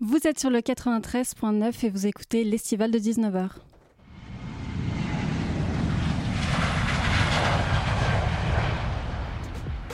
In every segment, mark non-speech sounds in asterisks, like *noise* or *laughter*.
Vous êtes sur le 93.9 et vous écoutez l'estival de 19h.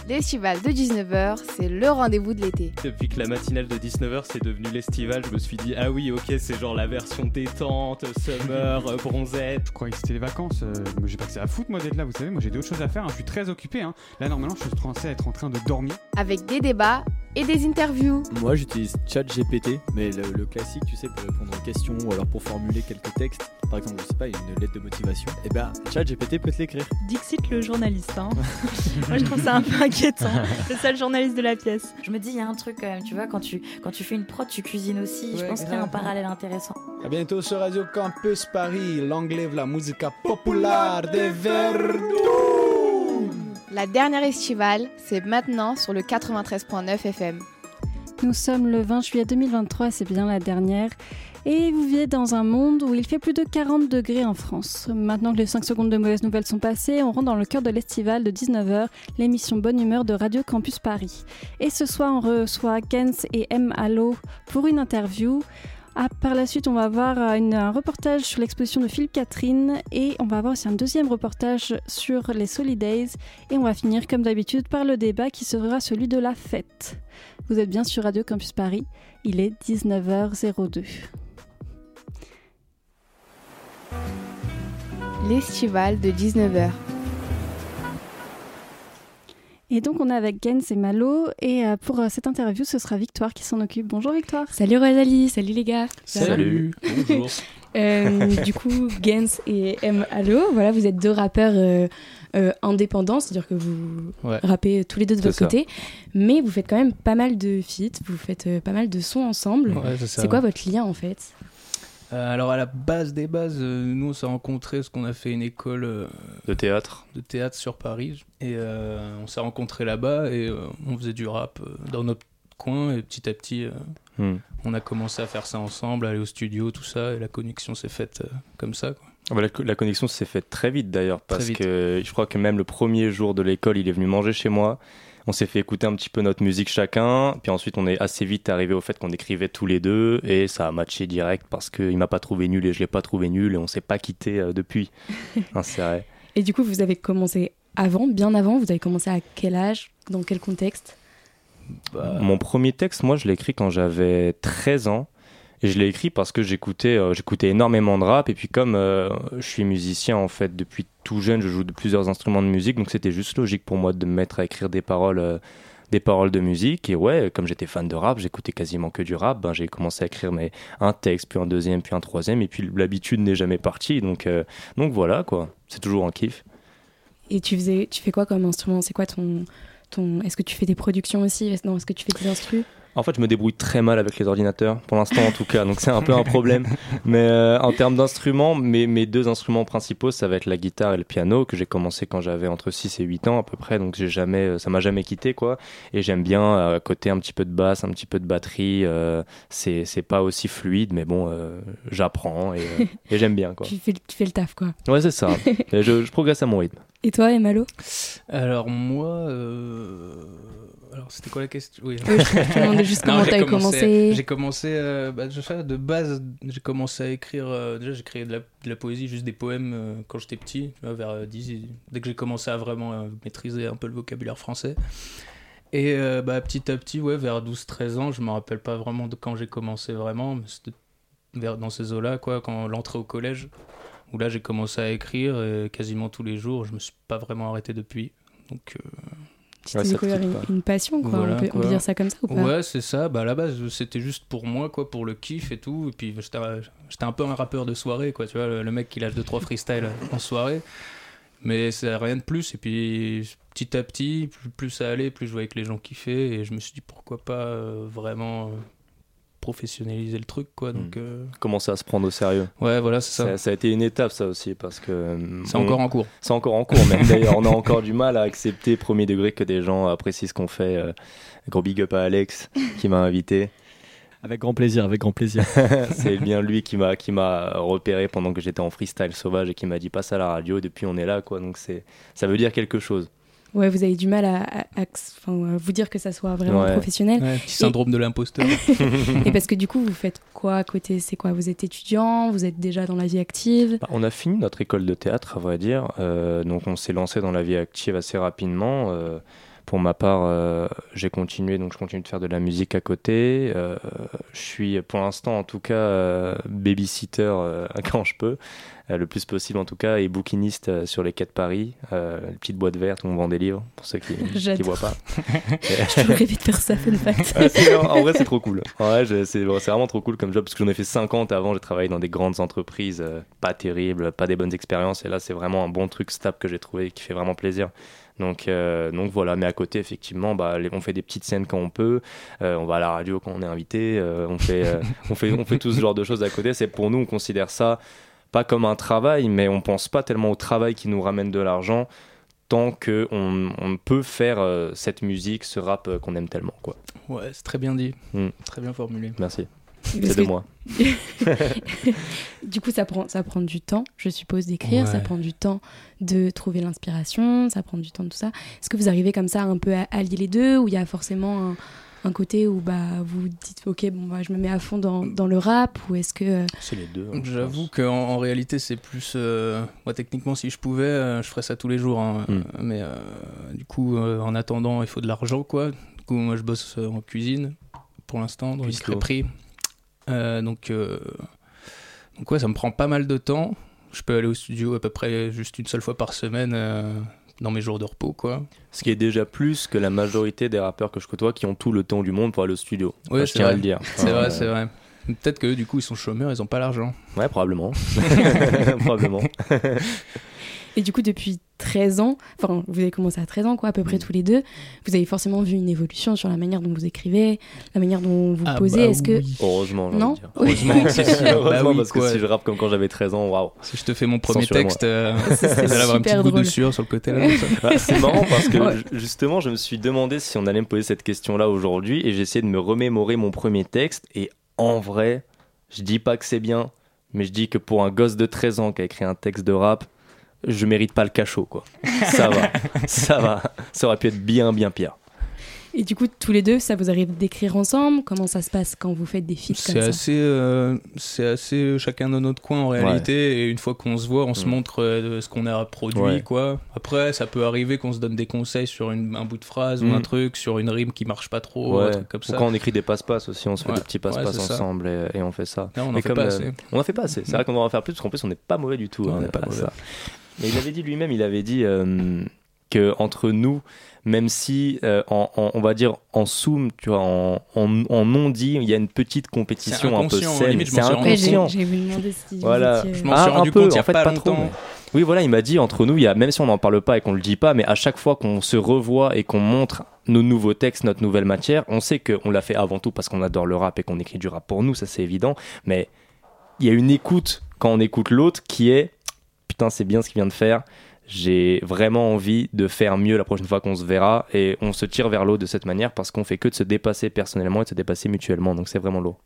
L'estival de 19h, c'est le rendez-vous de l'été. Depuis que la matinale de 19h c'est devenu l'estival, je me suis dit ah oui ok c'est genre la version détente, summer, euh, *laughs* bronzette. Je croyais que c'était les vacances. euh, moi j'ai pas que c'est à foutre moi d'être là, vous savez, moi j'ai d'autres choses à faire, hein, je suis très occupé. hein. Là normalement je suis censé être en train de dormir. Avec des débats et des interviews. Moi j'utilise ChatGPT, mais le, le classique, tu sais, pour répondre aux questions ou alors pour formuler quelques textes. Par exemple, je sais pas, une lettre de motivation. Et ben, ChatGPT peut te l'écrire. Dixit le journaliste. hein. *laughs* Moi, je trouve ça un peu inquiétant. Le seul journaliste de la pièce. Je me dis, il y a un truc quand même, tu vois, quand tu, quand tu fais une prod, tu cuisines aussi. je pense qu'il y a un parallèle intéressant. À bientôt sur Radio Campus Paris, l'anglais de la musique populaire de Verdun. La dernière estivale, c'est maintenant sur le 93.9 FM. Nous sommes le 20 juillet 2023 et c'est bien la dernière. Et vous vivez dans un monde où il fait plus de 40 degrés en France. Maintenant que les 5 secondes de mauvaises nouvelles sont passées, on rentre dans le cœur de l'estival de 19h, l'émission Bonne Humeur de Radio Campus Paris. Et ce soir, on reçoit Gens et M. Allo pour une interview. Ah, par la suite, on va avoir euh, un reportage sur l'exposition de Philippe Catherine et on va avoir aussi un deuxième reportage sur les Solidays. Et on va finir, comme d'habitude, par le débat qui sera celui de la fête. Vous êtes bien sur Radio Campus Paris, il est 19h02. L'estival de 19h. Et donc on est avec Gens et Malo et euh, pour euh, cette interview ce sera Victoire qui s'en occupe. Bonjour Victoire. Salut Rosalie, salut les gars. Salut, bonjour. *laughs* Euh, du coup, Gens et M. Allo, voilà, vous êtes deux rappeurs euh, euh, indépendants, c'est-à-dire que vous Ouais. rappez tous les deux de votre ça. côté, mais vous faites quand même pas mal de feats, vous faites euh, pas mal de sons ensemble. Ouais, c'est quoi votre lien en fait? Euh, Alors à la base des bases, euh, nous on s'est rencontrés parce qu'on a fait une école euh, de théâtre. de théâtre sur Paris et euh, on s'est rencontrés là-bas et euh, on faisait du rap euh, dans notre coin et petit à petit euh, Hmm. on a commencé à faire ça ensemble, aller au studio, tout ça et la connexion s'est faite euh, comme ça. Quoi. Ah la, la connexion s'est faite très vite d'ailleurs, parce vite. que je crois que même le premier jour de l'école, il est venu manger chez moi. On s'est fait écouter un petit peu notre musique chacun, puis ensuite on est assez vite arrivé au fait qu'on écrivait tous les deux, et ça a matché direct parce qu'il m'a pas trouvé nul et je l'ai pas trouvé nul, et on s'est pas quitté euh, depuis. *laughs* Hein, c'est vrai. Et du coup, vous avez commencé avant, bien avant, vous avez commencé à quel âge, dans quel contexte? Bah, Mon premier texte, moi, je l'ai écrit quand j'avais 13 ans. Et je l'ai écrit parce que j'écoutais euh, j'écoutais énormément de rap. Et puis comme euh, je suis musicien, en fait, depuis tout jeune, je joue de plusieurs instruments de musique. Donc c'était juste logique pour moi de me mettre à écrire des paroles, euh, des paroles de musique. Et ouais, comme j'étais fan de rap, j'écoutais quasiment que du rap. Ben, j'ai commencé à écrire mes, un texte, puis un deuxième, puis un troisième. Et puis l'habitude n'est jamais partie. Donc, donc voilà, quoi. C'est toujours un kiff. Et tu faisais, tu fais quoi comme instrument? C'est quoi ton, ton Est-ce que tu fais des productions aussi? Est-ce- Non, est-ce que tu fais des instrus? En fait, je me débrouille très mal avec les ordinateurs, pour l'instant en tout cas, donc c'est un peu un problème. Mais euh, en termes d'instruments, mes, mes deux instruments principaux, ça va être la guitare et le piano, que j'ai commencé quand j'avais entre 6 et 8 ans à peu près, donc j'ai jamais, euh, ça m'a jamais quitté quoi. Et j'aime bien euh, à côté un petit peu de basse, un petit peu de batterie, euh, c'est pas aussi fluide, mais bon, j'apprends et, et j'aime bien quoi. *laughs* tu fais, tu fais le taf, quoi. Ouais, c'est ça. Et je, je progresse à mon rythme. Et toi, Emalo Alors moi, euh, alors c'était quoi la question? Oui. Euh, Je te demandais *laughs* juste comment t'avais commencé-. J'ai commencé, euh, bah, de base, j'ai commencé à écrire. euh, déjà, j'ai créé de la, de la poésie, juste des poèmes euh, quand j'étais petit, tu vois, vers euh, 10. Dès que j'ai commencé à vraiment maîtriser un peu le vocabulaire français. Et bah, petit à petit, ouais, vers 12-13 ans, je me rappelle pas vraiment de quand j'ai commencé vraiment, mais c'était dans ces eaux-là, quoi, quand l'entrée au collège, où là j'ai commencé à écrire et quasiment tous les jours, je me suis pas vraiment arrêté depuis. Donc, euh, Tu Ouais, découvert une, pas. une passion, quoi. Voilà, on, peut, on peut quoi. dire ça comme ça ou pas? Ouais, c'est ça. Bah, à la base, c'était juste pour moi, quoi, pour le kiff et tout. Et puis, j'étais un- peu un rappeur de soirée, quoi. Tu vois, le, le mec qui lâche 2-3 freestyle en soirée. Mais c'est rien de plus. Et puis, petit à petit, plus, plus ça allait, plus je voyais que les gens kiffaient. Et je me suis dit, pourquoi pas euh, vraiment euh, professionnaliser le truc, quoi. Donc, euh, Commencer à se prendre au sérieux. ouais, voilà, c'est ça. Ça, ça a été une étape ça aussi parce que euh, C'est on- encore en cours. C'est encore en cours, même d'ailleurs. On a encore du mal à accepter, premier degré, que des gens apprécient ce qu'on fait. Euh, gros big up à Alex qui m'a invité. Avec grand plaisir, avec grand plaisir. *laughs* C'est bien lui qui m'a qui m'a repéré pendant que j'étais en freestyle sauvage et qui m'a dit passe à la radio. Et depuis, on est là, quoi. Donc c'est ça veut dire quelque chose. Ouais, vous avez du mal à, à- à- enfin, à vous dire que ça soit vraiment Ouais. professionnel. Ouais, petit syndrome de l'imposteur. *laughs* Et parce que du coup, vous faites quoi à côté? C'est quoi? Vous êtes étudiant? Vous êtes déjà dans la vie active? Bah, on a fini notre école de théâtre, à vrai dire. Euh, donc on s'est lancé dans la vie active assez rapidement. Euh, pour ma part, euh, j'ai continué, donc je continue de faire de la musique à côté. Euh, je suis, pour l'instant, en tout cas, euh, babysitter *laughs* quand je peux, le plus possible en tout cas, et bouquiniste sur les quais de Paris, les petites boîtes vertes où on vend des livres, pour ceux qui *laughs* ne voient pas. J'ai toujours rêvé de faire ça, fun fact. Ah, en vrai, c'est trop cool. Je- c'est vraiment trop cool comme job parce que j'en ai fait 50 avant. J'ai travaillé dans des grandes entreprises, pas terribles, pas des bonnes expériences. Et là, c'est vraiment un bon truc stable que j'ai trouvé qui fait vraiment plaisir. Donc, euh, donc voilà, mais à côté, effectivement, bah, les- on fait des petites scènes quand on peut. Euh, on va à la radio quand on est invité. euh, on, fait, on, fait, on fait tout ce genre de choses à côté. C'est pour nous, on considère ça pas comme un travail, mais on pense pas tellement au travail qui nous ramène de l'argent tant qu'on on peut faire cette musique, ce rap qu'on aime tellement. Quoi. Ouais, c'est très bien dit. Mm. Très bien formulé. Merci. C'est de que- moi. *laughs* Du coup, ça prend, ça prend du temps, je suppose, d'écrire, ça prend du temps de trouver l'inspiration, ça prend du temps de tout ça. Est-ce que vous arrivez comme ça un peu à allier les deux, ou il y a forcément un, un côté où bah, vous dites, ok, bon, bah, je me mets à fond dans, dans le rap, ou est-ce que... euh, C'est les deux. hein, J'avoue qu'en en réalité, c'est plus. euh, moi, techniquement, si je pouvais, euh, je ferais ça tous les jours. hein. Mm. Euh, Mais euh, du coup, euh, en attendant, il faut de l'argent, quoi. Du coup, moi, je bosse en cuisine pour l'instant, dans les Cuistot. crêperies. Euh, donc, euh, donc, ouais, ça me prend pas mal de temps. Je peux aller au studio à peu près juste une seule fois par semaine euh, dans mes jours de repos, quoi. Ce qui est déjà plus que la majorité des rappeurs que je côtoie qui ont tout le temps du monde pour aller au studio. Enfin, je tiens à le dire. *laughs* C'est vrai, euh, c'est vrai. Peut-être que du coup, ils sont chômeurs, ils ont pas l'argent. Ouais, probablement. *laughs* *laughs* probablement. Et du coup, depuis 13 ans, enfin, vous avez commencé à 13 ans, quoi, à peu Mm. près tous les deux, vous avez forcément vu une évolution sur la manière dont vous écrivez, la manière dont vous Ah posez. bah Est-ce que... Heureusement, Non dire. Heureusement, c'est sûr. Bah Heureusement, oui, parce que si je rappe comme quand j'avais 13 ans, waouh. Si je te fais mon premier texte, euh, Ce serait vous allez avoir super petite goutte de drôle. sueur sur le côté. *laughs* Bah, c'est marrant parce que Ouais. justement, je me suis demandé si on allait me poser cette question-là aujourd'hui et j'ai essayé de me remémorer mon premier texte. Et en vrai, je dis pas que c'est bien, mais je dis que pour un gosse de 13 ans qui a écrit un texte de rap, je mérite pas le cachot, quoi. Ça va, ça va. Ça aurait pu être bien, bien pire. Et du coup, tous les deux, ça vous arrive d'écrire ensemble? Comment ça se passe quand vous faites des C'est comme ça? assez, euh, c'est assez euh, chacun dans notre coin en réalité. Et une fois qu'on se voit, on se Mm. montre euh, ce qu'on a produit, Ouais. quoi. Après, ça peut arriver qu'on se donne des conseils sur une- un bout de phrase ou Mm. un truc, sur une rime qui marche pas trop, un truc comme Ou ça. quand on écrit des passe-passe aussi, on se fait Ouais. des petits passe-passe ensemble et, et on fait ça. On en Mais fait comme, pas assez. On en fait pas assez. C'est Mm. vrai qu'on doit en faire plus parce qu'en plus on n'est pas mauvais du tout. On hein, n'est pas mauvais. ça. Mais il avait dit lui-même, il avait dit euh, que entre nous, même si euh, en, en- on va dire en soum, tu vois, en, en, en non dit, il y a une petite compétition un peu saine. C'est rendu inconscient. j'ai voulu demander si Voilà. vous étiez- Je m'en suis rendu un peu, compte il y a en fait, pas trop, longtemps. mais- Oui, voilà, il m'a dit entre nous, il y a, même si on n'en parle pas et qu'on le dit pas, mais à chaque fois qu'on se revoit et qu'on montre nos nouveaux textes, notre nouvelle matière, on sait qu'on l'a fait avant tout parce qu'on adore le rap et qu'on écrit du rap pour nous, ça c'est évident. Mais il y a une écoute quand on écoute l'autre qui est putain, c'est bien ce qu'il vient de faire. J'ai vraiment envie de faire mieux la prochaine fois qu'on se verra et on se tire vers l'autre de cette manière parce qu'on fait que de se dépasser personnellement et de se dépasser mutuellement. Donc c'est vraiment lourd.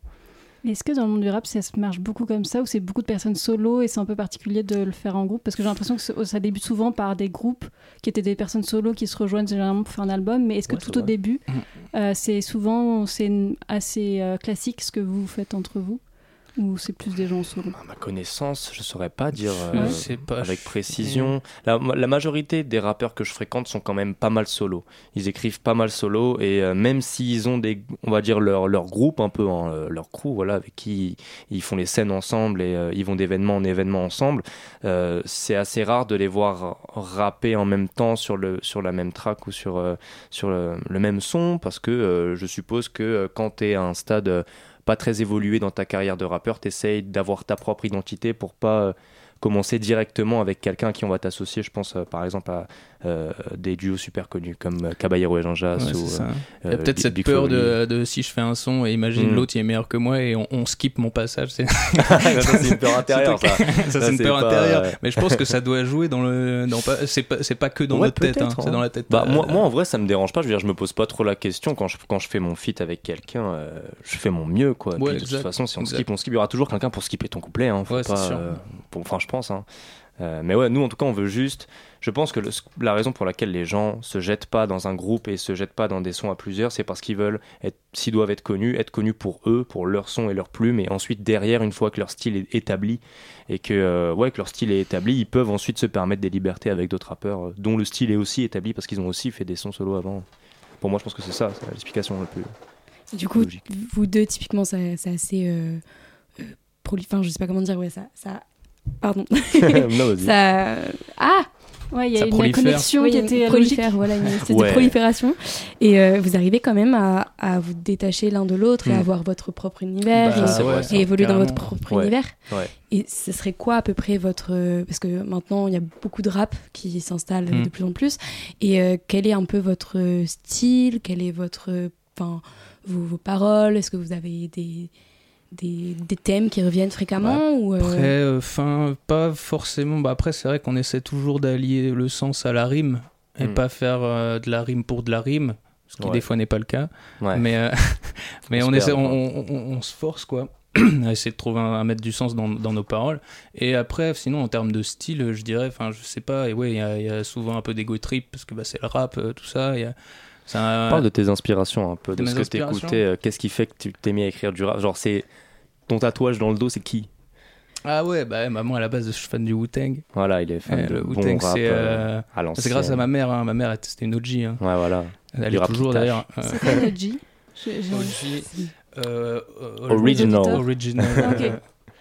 Est-ce que dans le monde du rap, ça se marche beaucoup comme ça, ou c'est beaucoup de personnes solo et c'est un peu particulier de le faire en groupe? Parce que j'ai l'impression que ça- débute souvent par des groupes qui étaient des personnes solo qui se rejoignent généralement pour faire un album, mais est-ce que Ouais, tout au vrai. début, euh, c'est souvent c'est assez euh, classique ce que vous faites entre vous? Ou c'est plus des gens solo? À ma connaissance, je saurais pas dire euh, pas, avec précision. La, la majorité des rappeurs que je fréquente sont quand même pas mal solo. Ils écrivent pas mal solo et euh, même s'ils ont des, on va dire leur, leur groupe un peu, hein, euh, leur crew, voilà, avec qui ils font les scènes ensemble et euh, ils vont d'événement en événement ensemble, euh, c'est assez rare de les voir rapper en même temps sur le sur la même track ou sur euh, sur le, le même son parce que euh, je suppose que euh, quand tu es à un stade euh, pas très évolué dans ta carrière de rappeur, t'essayes d'avoir ta propre identité pour pas euh, commencer directement avec quelqu'un à qui on va t'associer. Je pense euh, par exemple à euh, des duos super connus comme euh, Caballero et Jean Jass Ouais, ou c'est ça. euh, Il y a peut-être cette Big peur de, de si je fais un son et imagine Mm. l'autre il est meilleur que moi et on, on skip mon passage. C'est *laughs* *laughs* ça, c'est une peur intérieure. Ça, ça, c'est une peur pas- intérieure. Mais je pense que ça doit jouer dans le. Dans pas, c'est pas, c'est pas que dans Ouais, notre tête, hein, c'est hein. dans la tête. Bah, euh, moi, moi, en vrai, ça me dérange pas. Je veux dire, je me pose pas trop la question quand je, quand je fais mon feat avec quelqu'un. euh, je fais mon mieux, quoi. Puis de toute façon, si on exact. skip, on skip. Il y aura toujours quelqu'un pour skipper ton couplet. Hein, faut Ouais, c'est pas, sûr. euh, pour- enfin, je pense. Hein. Euh, mais ouais, nous en tout cas, on veut juste. Je pense que le- la raison pour laquelle les gens se jettent pas dans un groupe et se jettent pas dans des sons à plusieurs, c'est parce qu'ils veulent, être, s'ils doivent être connus, être connus pour eux, pour leur son et leur plume, et ensuite derrière, une fois que leur style est établi et que euh, ouais, que leur style est établi, ils peuvent ensuite se permettre des libertés avec d'autres rappeurs euh, dont le style est aussi établi parce qu'ils ont aussi fait des sons solo avant. Pour moi, je pense que c'est ça, c'est l'explication la plus. Du coup, Logique. vous deux, typiquement, c'est assez. Enfin, je sais pas comment dire, ouais, ça. ça... Pardon. *laughs* *laughs* non, vas-y. ça. Ah Ouais, il y a Ça une prolifère. connexion Oui, qui il y a était prolifère, voilà, une *laughs* espèce Ouais. de prolifération. Et euh, vous arrivez quand même à, à vous détacher l'un de l'autre et Mm. avoir votre propre univers Bah, et, ouais, évoluer dans votre propre Ouais. univers. Ouais. Et ce serait quoi à peu près votre... euh, Parce que maintenant, il y a beaucoup de rap qui s'installe Mm. de plus en plus. Et euh, quel est un peu votre style? Quel est votre... Enfin, vos, vos paroles? Est-ce que vous avez des, des, des thèmes qui reviennent fréquemment ou, euh, Après, euh, fin, pas forcément. Bah, après, c'est vrai qu'on essaie toujours d'allier le sens à la rime et Mm. pas faire euh, de la rime pour de la rime, ce qui Ouais. des fois n'est pas le cas. Ouais. Mais, euh, *laughs* mais On essaie, on, on- on- on se force quoi. *clears throat* à essayer de trouver un, à mettre du sens dans, dans nos paroles et après sinon en termes de style je dirais enfin je sais pas et ouais il y, a- il y a souvent un peu d'ego trip parce que bah, c'est le rap euh, tout ça y a- un- Parle de tes inspirations un peu, de, De ce que t'écoutais. euh, Qu'est-ce qui fait que tu t'es mis à écrire du rap? Genre, c'est ton tatouage dans le dos, c'est qui? Ah ouais bah maman à la base je suis fan du Wu-Tang Voilà, il est fan bon Wu-Tang c'est euh, euh, grâce à ma mère hein. ma mère était- c'était une OG hein. Ouais, voilà. elle Du est toujours d'ailleurs C'est quoi *laughs* je- OG euh, Original. original ok. euh,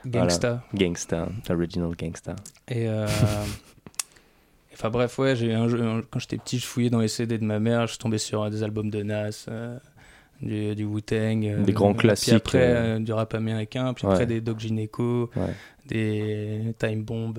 gangsta Gangsta, original gangsta. Et euh, *laughs* Enfin bref, ouais, j'ai un jeu, quand j'étais petit, je fouillais dans les CD de ma mère, je tombé sur euh, des albums de Nas, euh, du, du Wu-Tang. euh, Des grands puis classiques, après, euh. euh, du rap américain, puis Ouais. après des Doc Gineco, Ouais. des Time Bomb,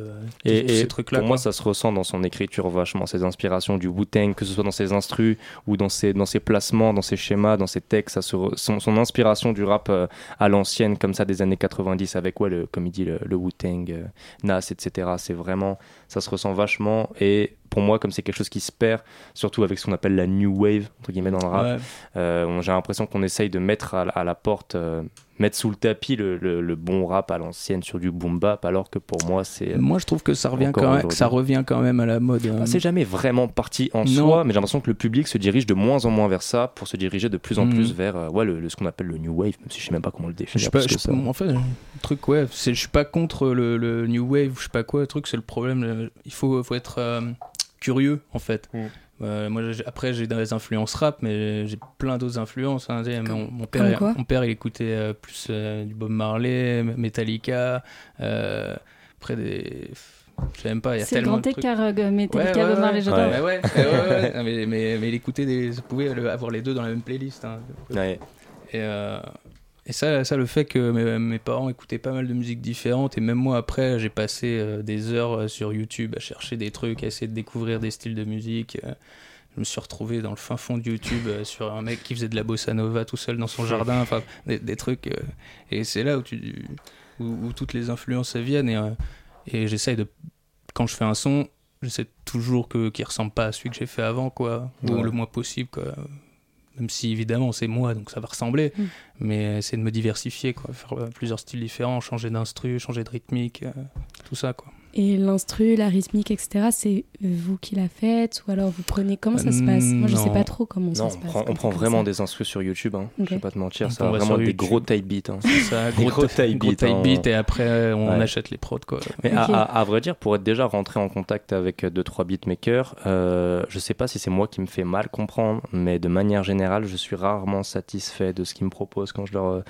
Et, tous et ces trucs-là. pour moi, ça se ressent dans son écriture vachement, ses inspirations du Wu-Tang, que ce soit dans ses instrus ou dans ses, dans ses placements, dans ses schémas, dans ses textes, ça se re- son, son inspiration du rap euh, à l'ancienne, comme ça, des années 90, avec, ouais, le, comme il dit, le, le Wu-Tang, euh, Nas, etc. C'est vraiment, ça se ressent vachement. Et pour moi, comme c'est quelque chose qui se perd, surtout avec ce qu'on appelle la new wave, entre guillemets, dans le rap, Ouais. euh, j'ai l'impression qu'on essaye de mettre à, la- à la porte, euh, mettre sous le tapis le, le- le bon rap à l'ancienne sur du boom bap, alors que pour moi, c'est. Moi, je trouve que ça revient, quand même, que ça revient quand même à la mode. hein. Ah, C'est jamais vraiment parti en Non. soi, mais j'ai l'impression que le public se dirige de moins en moins vers ça pour se diriger de plus en Mhm. plus vers euh, ouais, le, le- ce qu'on appelle le new wave, même si je sais même pas comment le définir. pas, je- ça. en fait, le truc, ouais, je suis pas contre le, le new wave, je sais pas quoi. Le truc, c'est le problème. il faut, faut être euh, curieux, en fait. Mm. Euh, moi, après, j'ai des influences rap, mais j'ai plein d'autres influences. hein, mon, mon père, comme il- quoi mon père, il écoutait euh, plus euh, du Bob Marley, Metallica. euh, après des, je sais même pas. Il y a C'est le tellement grand de trucs. écart, Metallica, Ouais, ouais, Bob Marley, j'adore. Ouais, ouais, mais, mais, mais il écoutait des, vous pouvez le- avoir les deux dans la même playlist. hein. Ouais. Et, euh, et ça, ça, le fait que mes, mes parents écoutaient pas mal de musiques différentes, et même moi après, j'ai passé euh, des heures euh, sur YouTube à chercher des trucs, à essayer de découvrir des styles de musique. euh, je me suis retrouvé dans le fin fond de YouTube euh, sur un mec qui faisait de la bossa nova tout seul dans son jardin, enfin des, des trucs. et c'est là où, tu, où, où toutes les influences viennent. Et, et j'essaye de. Quand je fais un son, j'essaie toujours que, qu'il ressemble pas à celui que j'ai fait avant, quoi, ou le moins possible, quoi même si évidemment c'est moi donc ça va ressembler. Mm. mais c'est de me diversifier quoi. Faire euh, plusieurs styles différents changer d'instru changer de rythmique euh, tout ça quoi Et l'instru, la rythmique, etc., c'est vous qui la faites ou alors vous prenez Comment ça se passe? Moi, je sais Non. pas trop comment ça se on passe. prend, on prend vraiment des instrus sur YouTube, hein. Ok. je vais pas te mentir, On ça va vraiment des gros type beats. hein. ça Des gros type gros beats, hein. beat et après on Ouais. achète les prods quoi Mais à, à- à vrai dire, pour être déjà rentré en contact avec 2-3 beatmakers, euh, je sais pas si c'est moi qui me fais mal comprendre, mais de manière générale, je suis rarement satisfait de ce qu'ils me proposent quand je leur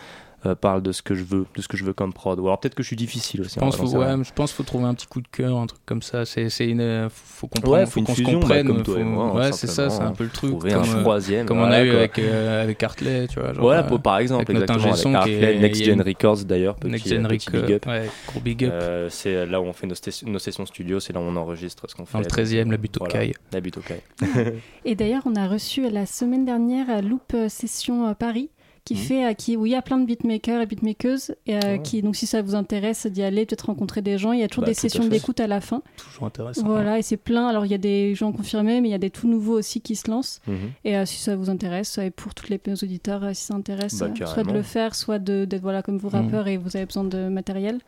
euh, parle de ce que je veux, de ce que je veux comme prod. Ou alors peut-être que je suis difficile aussi. je pense faut, sais rien. ouais, je pense faut trouver un petit coup de cœur un truc comme ça c'est c'est une faut comprendre Ouais, faut, faut une qu'on se fusion, bah, comprenne comme toi faut- et moi, ouais c'est ça c'est un peu le truc comme, un euh, troisième. comme on a eu quoi. avec euh, avec Hartley tu vois genre, Voilà, euh, pour- par exemple, avec notre exactement. avec qui Hartley, est- Next Gen Records d'ailleurs, petit, Next Gen petit Rick, big up. ouais, gros big up Euh, c'est là où on fait nos, stes- nos sessions studio, c'est là où on enregistre ce qu'on fait. dans le 13e la butte au caille La butte au caille. *laughs* Et d'ailleurs, on a reçu la semaine dernière à Loop Session Paris, qui Mhm. fait, qui, où il y a plein de beatmakers et beatmakeuses, et euh, Ouais. qui, donc si ça vous intéresse d'y aller, peut-être rencontrer des gens, il y a toujours Bah, des sessions d'écoute à la fin. toujours intéressant Voilà, et c'est plein. Alors il y a des gens confirmés, mais il y a des tout nouveaux aussi qui se lancent. Mhm. Et euh, si ça vous intéresse, et pour tous les auditeurs, euh, si ça intéresse, Bah, soit de le faire, soit de- d'être voilà, comme vous Mhm. rappeurs et vous avez besoin de matériel,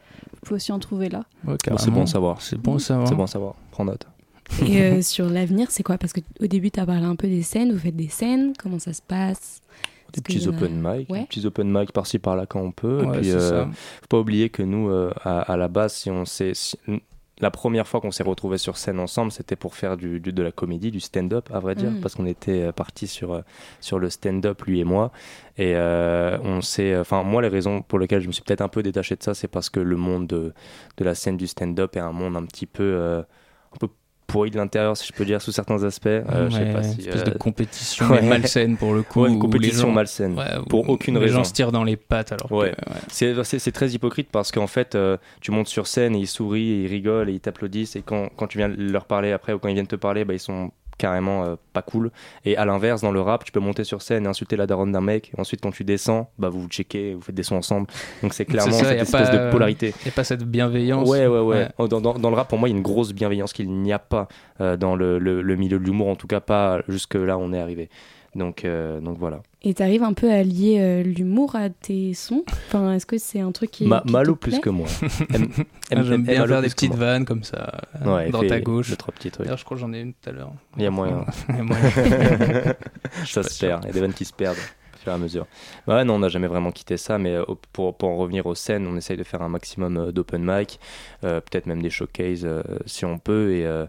pouvez aussi en trouver là. Ouais, Bon, c'est bon à savoir. C'est bon à savoir. C'est bon à savoir. Prends note. Et euh, *laughs* sur l'avenir, c'est quoi? Parce qu'au début, tu as parlé un peu des scènes. Vous faites des scènes Comment ça se passe? Des petits a- open mic, Ouais. des petits open mic par-ci par-là quand on peut. Ouais, et puis, euh, faut pas oublier que nous, euh, à, à la base, si on s'est, si- la première fois qu'on s'est retrouvés sur scène ensemble, c'était pour faire du, du- de la comédie, du stand-up, à vrai dire, Mm. parce qu'on était partis sur euh, sur le stand-up lui et moi. Et euh, on s'est, enfin moi, les raisons pour lesquelles je me suis peut-être un peu détaché de ça, c'est parce que le monde de, de la scène du stand-up est un monde un petit peu euh, un peu pourri de l'intérieur, si je peux dire, sous certains aspects. Euh, je sais Ouais, pas si, espèce euh, de compétition *laughs* ouais. malsaine pour le coup. ouais, une les compétition gens- malsaine. Ouais, pour aucune les raison. gens se tirent dans les pattes alors. que- c'est très hypocrite parce qu'en fait, euh, tu montes sur scène et ils sourient et ils rigolent et ils t'applaudissent et quand, quand tu viens leur parler après ou quand ils viennent te parler, bah, ils sont carrément euh, pas cool. Et à l'inverse, dans le rap, tu peux monter sur scène et insulter la daronne d'un mec. Et ensuite, quand tu descends, bah, vous vous checkez, vous faites des sons ensemble. Donc c'est clairement ça, cette y a espèce pas- de polarité. A pas cette bienveillance. Ouais, ouais, ouais. Ouais. Oh, Dans, dans- dans le rap, pour moi, il y a une grosse bienveillance qu'il n'y a pas euh, dans le, le- le milieu de l'humour, en tout cas pas jusque là où on est arrivé. Donc, euh, donc voilà. Et tu arrives un peu à lier euh, l'humour à tes sons? Enfin, est-ce que c'est un truc qui. Ma- qui te Malo plus que moi. *laughs* Ah, J'aime bien faire des petites vannes comme ça euh, Ouais, dans fais ta gauche. deux, trois petits trucs. D'ailleurs, je crois que j'en ai une tout à l'heure. Il y a moyen. *laughs* Il y a *laughs* moyen. ça se perd. Il y a des vannes qui se perdent au fur et à mesure. Bah Ouais, non, on n'a jamais vraiment quitté ça, mais euh, pour, pour en revenir aux scènes, on essaye de faire un maximum euh, d'open mic, euh, peut-être même des showcases euh, si on peut. Et, euh,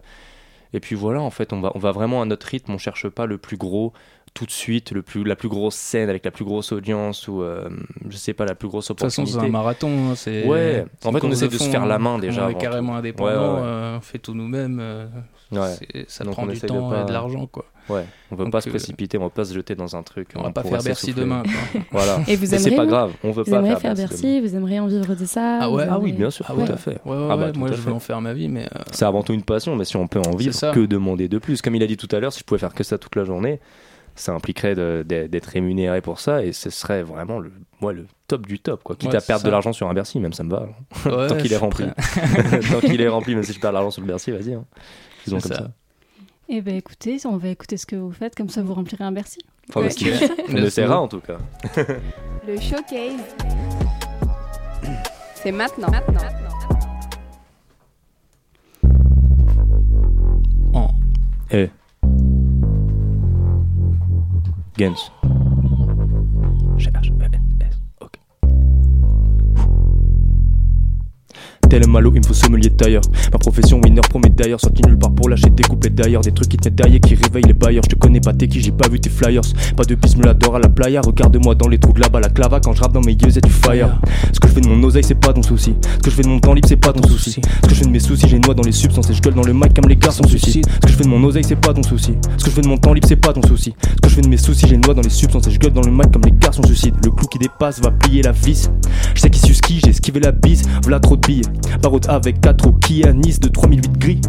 et puis voilà, en fait, on va, on va vraiment à notre rythme, on cherche pas le plus gros tout de suite, le plus, la plus grosse scène avec la plus grosse audience ou euh, je sais pas, la plus grosse De toute façon, opportunité. c'est un marathon. hein, c'est- Ouais, c'est en fait, on essaie de se fond, faire la hein. main déjà On est carrément tout. indépendant, Ouais, ouais, ouais. euh, on fait tout nous-mêmes. euh, Ouais. c'est- Ça Donc, prend on du de temps pas- et de l'argent. quoi. Ouais, on veut Donc, pas se précipiter, on va pas se jeter dans un truc. On va pas faire Bercy demain. quoi. *laughs* Voilà. Et vous Mais c'est aimeriez, pas vous grave, on veut Vous pas aimeriez faire, Bercy Vous aimeriez en vivre de ça Ah Vous ouais Ah oui, aimeriez- bien sûr, Ah tout à fait. Ah moi je veux en faire ma vie, mais C'est avant tout une passion, mais si on peut en vivre, ça. que demander de plus Comme il a dit tout à l'heure, si je pouvais faire que ça toute la journée, ça impliquerait d'être rémunéré pour ça et ce serait vraiment le, ouais, le top du top. Quoi. Quitte Ouais, à perdre ça. de l'argent sur un Bercy, même ça me va. ouais, *laughs* Tant qu'il est rempli. *laughs* Tant qu'il est rempli, même si je perds de l'argent sur le Bercy, vas-y. Hein. Faisons comme ça. ça. Eh ben écoutez, on va écouter ce que vous faites, comme ça vous remplirez un Bercy. Fantastique. *laughs* On Let's essaiera en tout cas. Le showcase. C'est maintenant. maintenant. En- Eh. Gens. Tel un malo, il me faut sommelier de tailleur. Ma profession winner promet d'ailleurs, sorti nulle part pour lâcher des couplets d'ailleurs. Des trucs qui te mettent derrière, qui réveillent les bailleurs. Je te connais pas, t'es qui, j'ai pas vu tes flyers. Pas de piste, me l'adore à la playa. Regarde-moi dans les trous de la balle à clava quand je rappe dans mes yeux, c'est du fire. Ce que je fais de mon oseille, c'est pas ton souci. Ce que je fais de mon temps libre, c'est pas ton souci. Ce que je fais de mes soucis, j'ai une noix dans les substances et je gueule dans le mic comme les garçons suicides. Ce que je fais de mon oseille, c'est pas ton souci. Ce que je fais de mon temps libre, c'est pas ton souci. Ce que je fais de mes soucis, j'ai une noix dans les substances et je gueule dans le mic comme les garçons suicides. Le clou qui dépasse va plier la vis. Je sais qui qui, j'ai esquivé la bise. V'là trop de billes. Barotte avec 4 au qui à Nice de 3008 gris?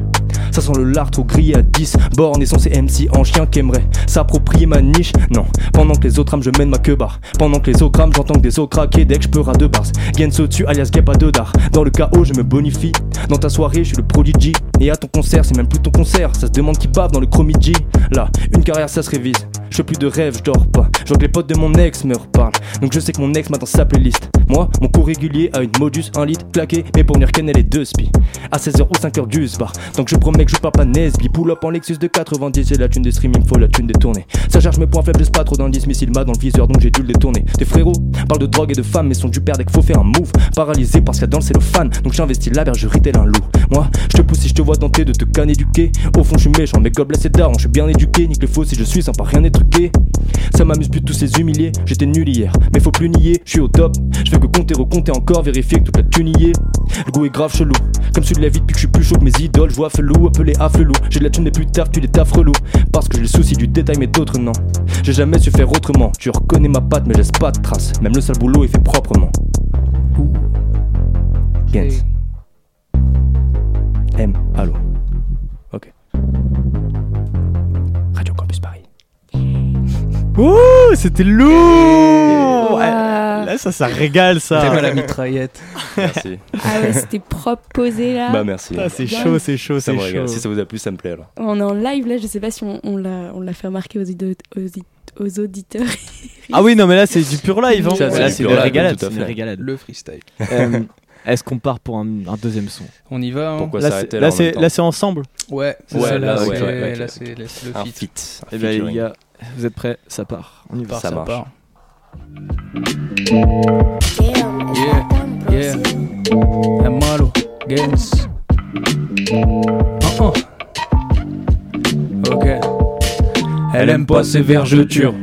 Ça sent le lard trop grillé à 10 Born et censé MC en chien qui aimerait s'approprier ma niche Non, pendant que les autres rament je mène ma queue barre Pendant que les autres rament j'entends que des os craqués Dès que je peux ras de bars Gens au-dessus alias Gap à deux d'art Dans le chaos je me bonifie Dans ta soirée je suis le prodigy Et à ton concert c'est même plus ton concert Ça se demande qui bave dans le chromidji Là, une carrière ça se révise je fais plus de rêves, je dors pas. Je vois que les potes de mon ex me reparlent. Donc je sais que mon ex m'a dans sa playlist. Moi, mon cours régulier a une modus, un litre claqué. Mais pour venir ken elle est deux spi. À 16h ou 5h du bar. Donc je promets je parle pas Nesby. Pull up en Lexus de 90. C'est la thune des streaming, faut la thune des tournées. Ça charge mes points faibles, pas trop d'indices. Missile m'a dans le viseur, donc j'ai dû le détourner. Tes frérots parlent de drogue et de femmes, mais sont du père dès qu'il faut faire un move. Paralysé parce qu'il y a dans le cellophane. Donc j'investis la bergerie tel un loup. Moi, je te pousse si je te vois tenter de te canner du quai. Au fond, je suis méchant, mes gobelets c'est daron. Je suis bien éduqué, nique le faux si je suis sympa, rien n'est truqué. Ça m'amuse plus de tous ces humiliés. J'étais nul hier, mais faut plus nier, je suis au top. Je fais que compter, recompter encore, vérifier que toute la thune y est. Le goût est grave chelou. Comme celui de la vie depuis que je suis plus chaud que mes idoles. Je vois appelé afflelou. J'ai de la thune des plus taf, tu les taffes relou. Parce que j'ai le souci du détail, mais d'autres non. J'ai jamais su faire autrement. Tu reconnais ma patte, mais laisse pas de traces. Même le sale boulot est fait proprement. Gens. M, allô. Ouh, c'était lourd Wow. Ouais, Là, ça, ça régale, T'aimes ça. à la mitraillette. Merci. Ah ouais, c'était propre posé là. bah merci. Ah, c'est Bien. chaud, c'est chaud, Ça c'est me régale. chaud. Si ça vous a plu, ça me plaît alors. On est en live là, je sais pas si on, on l'a on l'a fait remarquer aux, ido- aux, auditeurs. Ah oui, non, mais là, c'est du pur live. Hein. Ça, là, c'est une live, régalade. Le freestyle. Euh, Est-ce qu'on part pour un, un deuxième son? On y va. hein Pourquoi Là, s'arrêter c'est- là là, c'est ensemble? Ouais, c'est Ouais, ça, là, ouais, ouais, là, c'est- le Un feat. feat. un Eh ben, les gars, vous êtes prêts Ça part. On y va. Part, ça ça marche. part. Yeah, Yeah, Games. Oh, oh. Ok. Elle aime pas ces vergetures.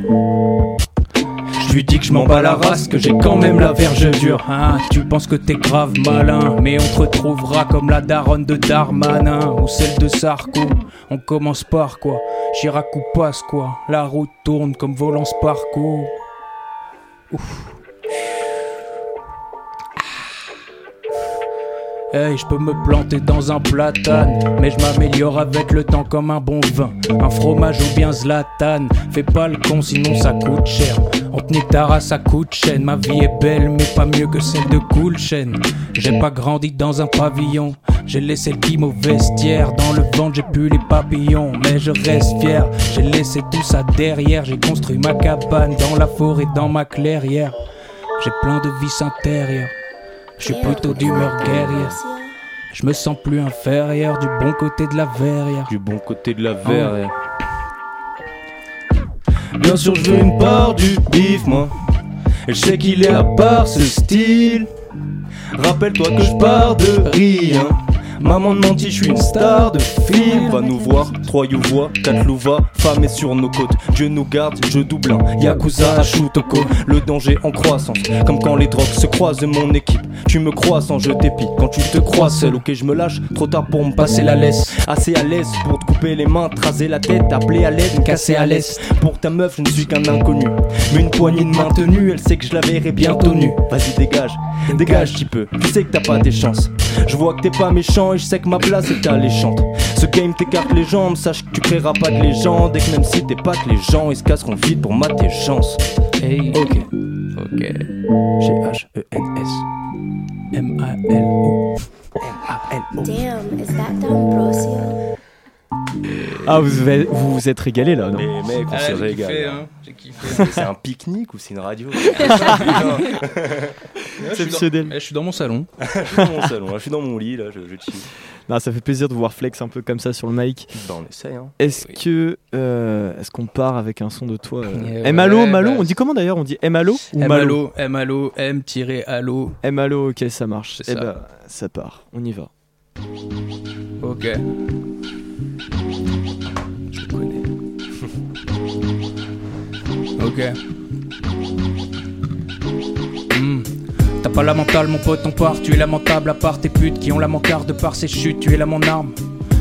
Je lui dis que je m'en bats la race, que j'ai quand même la verge dure. Hein, tu penses que t'es grave malin, mais on te retrouvera comme la daronne de Darmanin ou celle de Sarko. On commence par quoi? Chirac ou passe quoi? La route tourne comme volant Sparko. Hey, je peux me planter dans un platane, mais je m'améliore avec le temps comme un bon vin. Un fromage ou bien Zlatan, fais pas le con sinon ça coûte cher. On te nique ta race, ça coûte chaîne. Ma vie est belle, mais pas mieux que celle de Cool Chain. J'ai pas grandi dans un pavillon, j'ai laissé le au vestiaire. Dans le ventre, j'ai pu les papillons, mais je reste fier. J'ai laissé tout ça derrière, j'ai construit ma cabane dans la forêt, dans ma clairière. J'ai plein de vices intérieures. Je suis plutôt d'humeur guerrière. Je me sens plus inférieur du bon côté de la verrière. Du bon côté de la verre. Bien sûr, je veux une part du bif, moi. Et je sais qu'il est à part ce style. Rappelle-toi que je pars de rien. Maman de menti, je suis une star de film. Va nous voir, trois Youvois, quatre Louva, femme est sur nos côtes. Dieu nous garde, je double un Yakuza à Shutoko. Le danger en croissance, comme quand les drogues se croisent mon équipe. Tu me crois sans je t'épie, quand tu te crois seul, ok je me lâche, trop tard pour me passer la laisse. Assez à l'aise pour te couper les mains, te raser la tête, appeler à l'aide, me casser à l'aise. Pour ta meuf, je ne suis qu'un inconnu. Mais une poignée de main tenue, elle sait que je la verrai bientôt nue. Vas-y, dégage, dégage, petit peu. Tu sais que t'as pas tes chances. Je vois que t'es pas méchant et je sais que ma place est alléchante. Ce game t'écarte les jambes, sache que tu créeras pas de légende. Et que même si t'es pas que les gens, ils se casseront vite pour mater chance. Hey, Ok, ok. G-H-E-N-S. M-A-L-O. Damn, is that D'Ambrosio? Ah, vous vous vous vous êtes régalé là, non? Mais mec, on Ah, se j'ai régale. kiffé, là. hein. C'est un pique-nique ou c'est une radio? *laughs* *laughs* Je suis dans- Exceptionnel. eh, Je suis dans mon salon. *laughs* Je suis dans mon salon, là, je suis dans mon lit, là, je, je chill. Non, ça fait plaisir de voir Flex un peu comme ça sur le mic. Bah, on essaye, hein. Est-ce Oui. que euh, est-ce qu'on part avec un son de toi euh, Eh M Allo, ouais, Malo, bah, on dit comment d'ailleurs? On dit M Allo ou Malo M-A-L-O, M-A-L-O, M Allo, ok, ça marche. C'est Eh ça. ben, ça part. On y va. Ok. Ok. Hmm. T'as pas la mentale, mon pote, on part. Tu es lamentable à part tes putes qui ont la mancarde par ses chutes. Tu es là mon arme.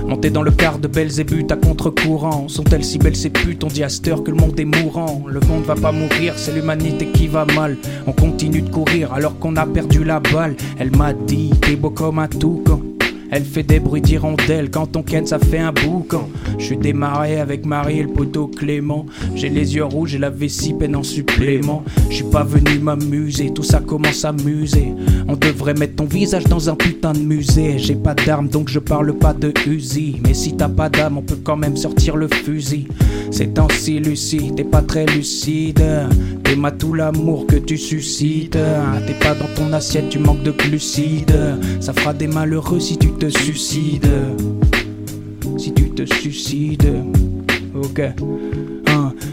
Monté dans le quart de Belzébuth à contre-courant. Sont-elles si belles ces putes? On dit à cette heure que le monde est mourant. Le monde va pas mourir, c'est l'humanité qui va mal. On continue de courir alors qu'on a perdu la balle. Elle m'a dit, t'es beau comme un toucan. Elle fait des bruits d'hirondelle quand on ken ça fait un boucan. Je suis démarré avec Marie et le poteau Clément. J'ai les yeux rouges et la vessie peine en supplément. Je suis pas venu m'amuser, tout ça commence à muser. On devrait mettre ton visage dans un putain de musée. J'ai pas d'armes donc je parle pas de Uzi. Mais si t'as pas d'âme, on peut quand même sortir le fusil. C'est ainsi, Lucie, t'es pas très lucide. T'aimes tout l'amour que tu suscites. T'es pas dans ton assiette, tu manques de glucides. Ça fera des malheureux si tu te suicides. Si tu te suicides. Ok.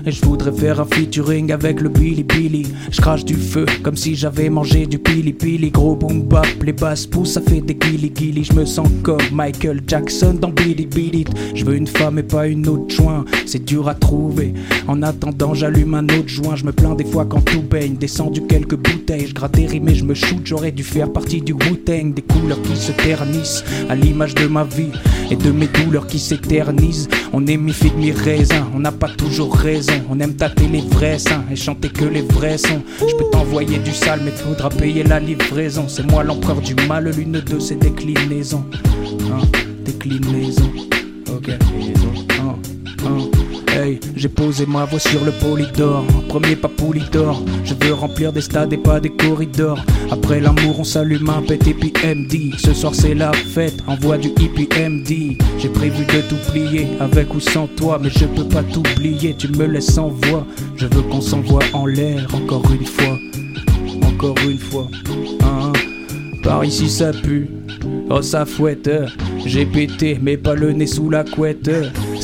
Et je voudrais faire un featuring avec le Billy Billy. Je crache du feu comme si j'avais mangé du pili pili. Gros boom bap, les basses poussent, ça fait des guili guili. Je me sens comme Michael Jackson dans Billy Billy. Je veux une femme et pas une autre joint. C'est dur à trouver. En attendant, j'allume un autre joint. Je me plains des fois quand tout baigne. Descendu quelques bouteilles. Je gratte des rimes et je me shoot. J'aurais dû faire partie du Wu-Tang. Des couleurs qui se ternissent à l'image de ma vie et de mes douleurs qui s'éternisent. On est mi-figue, mi-raisin. On n'a pas toujours raison. On aime tâter les vrais seins et chanter que les vrais sons. Je peux t'envoyer du sale, mais faudra payer la livraison. C'est moi l'empereur du mal, l'une de ses déclinaisons. Hein, déclinaisons. Ok. Hein, hein. J'ai posé ma voix sur le polydor. Premier pas polydor. Je veux remplir des stades et pas des corridors. Après l'amour, on s'allume un puis MD. Ce soir, c'est la fête. Envoie du hippie MD. J'ai prévu de tout plier avec ou sans toi. Mais je peux pas t'oublier. Tu me laisses sans voix. Je veux qu'on s'envoie en l'air encore une fois. Encore une fois. Hein, Par ici ça pue, oh ça fouette. J'ai pété, mais pas le nez sous la couette.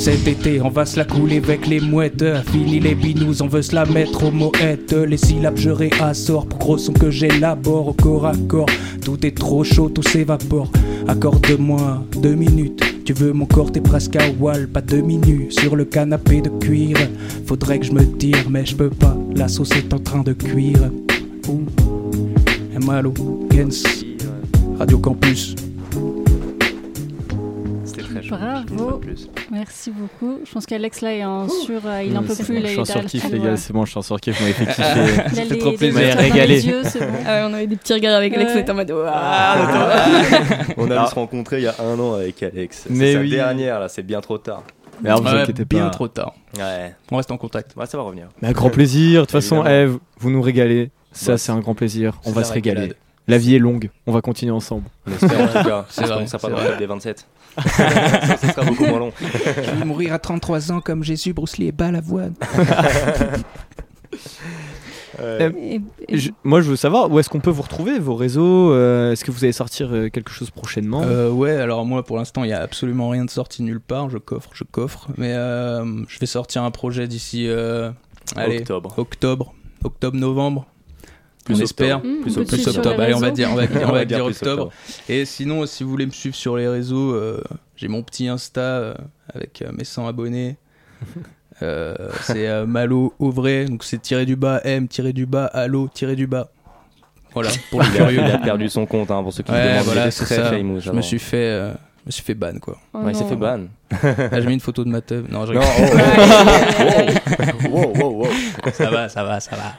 Cet été, on va se la couler avec les mouettes. Fini les binous, on veut se la mettre aux moettes. Les syllabes, je réassort pour gros son que j'élabore au corps à corps. Tout est trop chaud, tout s'évapore. Accorde-moi deux minutes. Tu veux mon corps, t'es presque à wall, pas deux minutes sur le canapé de cuir. Faudrait que je me tire, mais je peux pas. La sauce est en train de cuire. Ouh. Malo, Gens, Radio Campus. Bravo. Merci beaucoup. Je pense qu'Alex là est en sur, euh, il en peut C'est plus. bon, là, je suis en surkiff, les gars, euh. c'est bon, je suis en surkiff, vous m'avez fait kiffer. Ça fait trop des plaisir. les Régalé. yeux, bon. *laughs* Ah on avait des petits regards avec Alex, on était en mode. Ouah. *laughs* On a Ah. dû se rencontrer il y a un an avec Alex. Mais c'est oui. sa dernière, là, c'est bien trop tard. Mais alors, vous inquiétez bien pas. trop tard. Ouais, On reste en contact. ouais ça va revenir. Mais à grand plaisir. De toute façon, eh, vous- nous régalez. Ça, Bah, c'est un grand plaisir. On va se régaler. La vie est longue. On va continuer ensemble. On espère en tout cas. *laughs* C'est J'espère vrai, dans le club des 27. *laughs* ça, ça sera beaucoup moins long. Je vais mourir à 33 ans comme Jésus, Bruce Lee et Balavoine. *laughs* Euh, Et- et- Je- moi, je veux savoir où est-ce qu'on peut vous retrouver, vos réseaux. euh, est-ce que vous allez sortir euh, quelque chose prochainement? Euh, ouais, alors moi pour l'instant il y a absolument rien de sorti nulle part. Je coffre, je coffre. Mais euh, je vais sortir un projet d'ici euh, allez, Octobre. octobre, octobre, novembre. Plus on espère. octobre. Mmh, Plus on octobre. Plus octobre. Allez, on va dire, on va, *laughs* on va dire octobre. Et sinon, si vous voulez me suivre sur les réseaux, euh, j'ai mon petit Insta euh, avec euh, mes 100 abonnés. *laughs* Euh, c'est euh, Malo au vrai, donc c'est tiré du bas M tiré du bas Allo tiré du bas. Voilà *laughs* pour les Il a, curieux. il a perdu son compte, hein, pour ceux qui Ouais, demandent. voilà, c'est très ça. famous Je me suis fait, euh, je me suis fait ban quoi. Oh Ouais, il s'est fait ban. Ah, j'ai mis une photo de ma teub. Non, je Non, rigole. oh, oh, wow, wow, wow. ça va, ça va, ça va.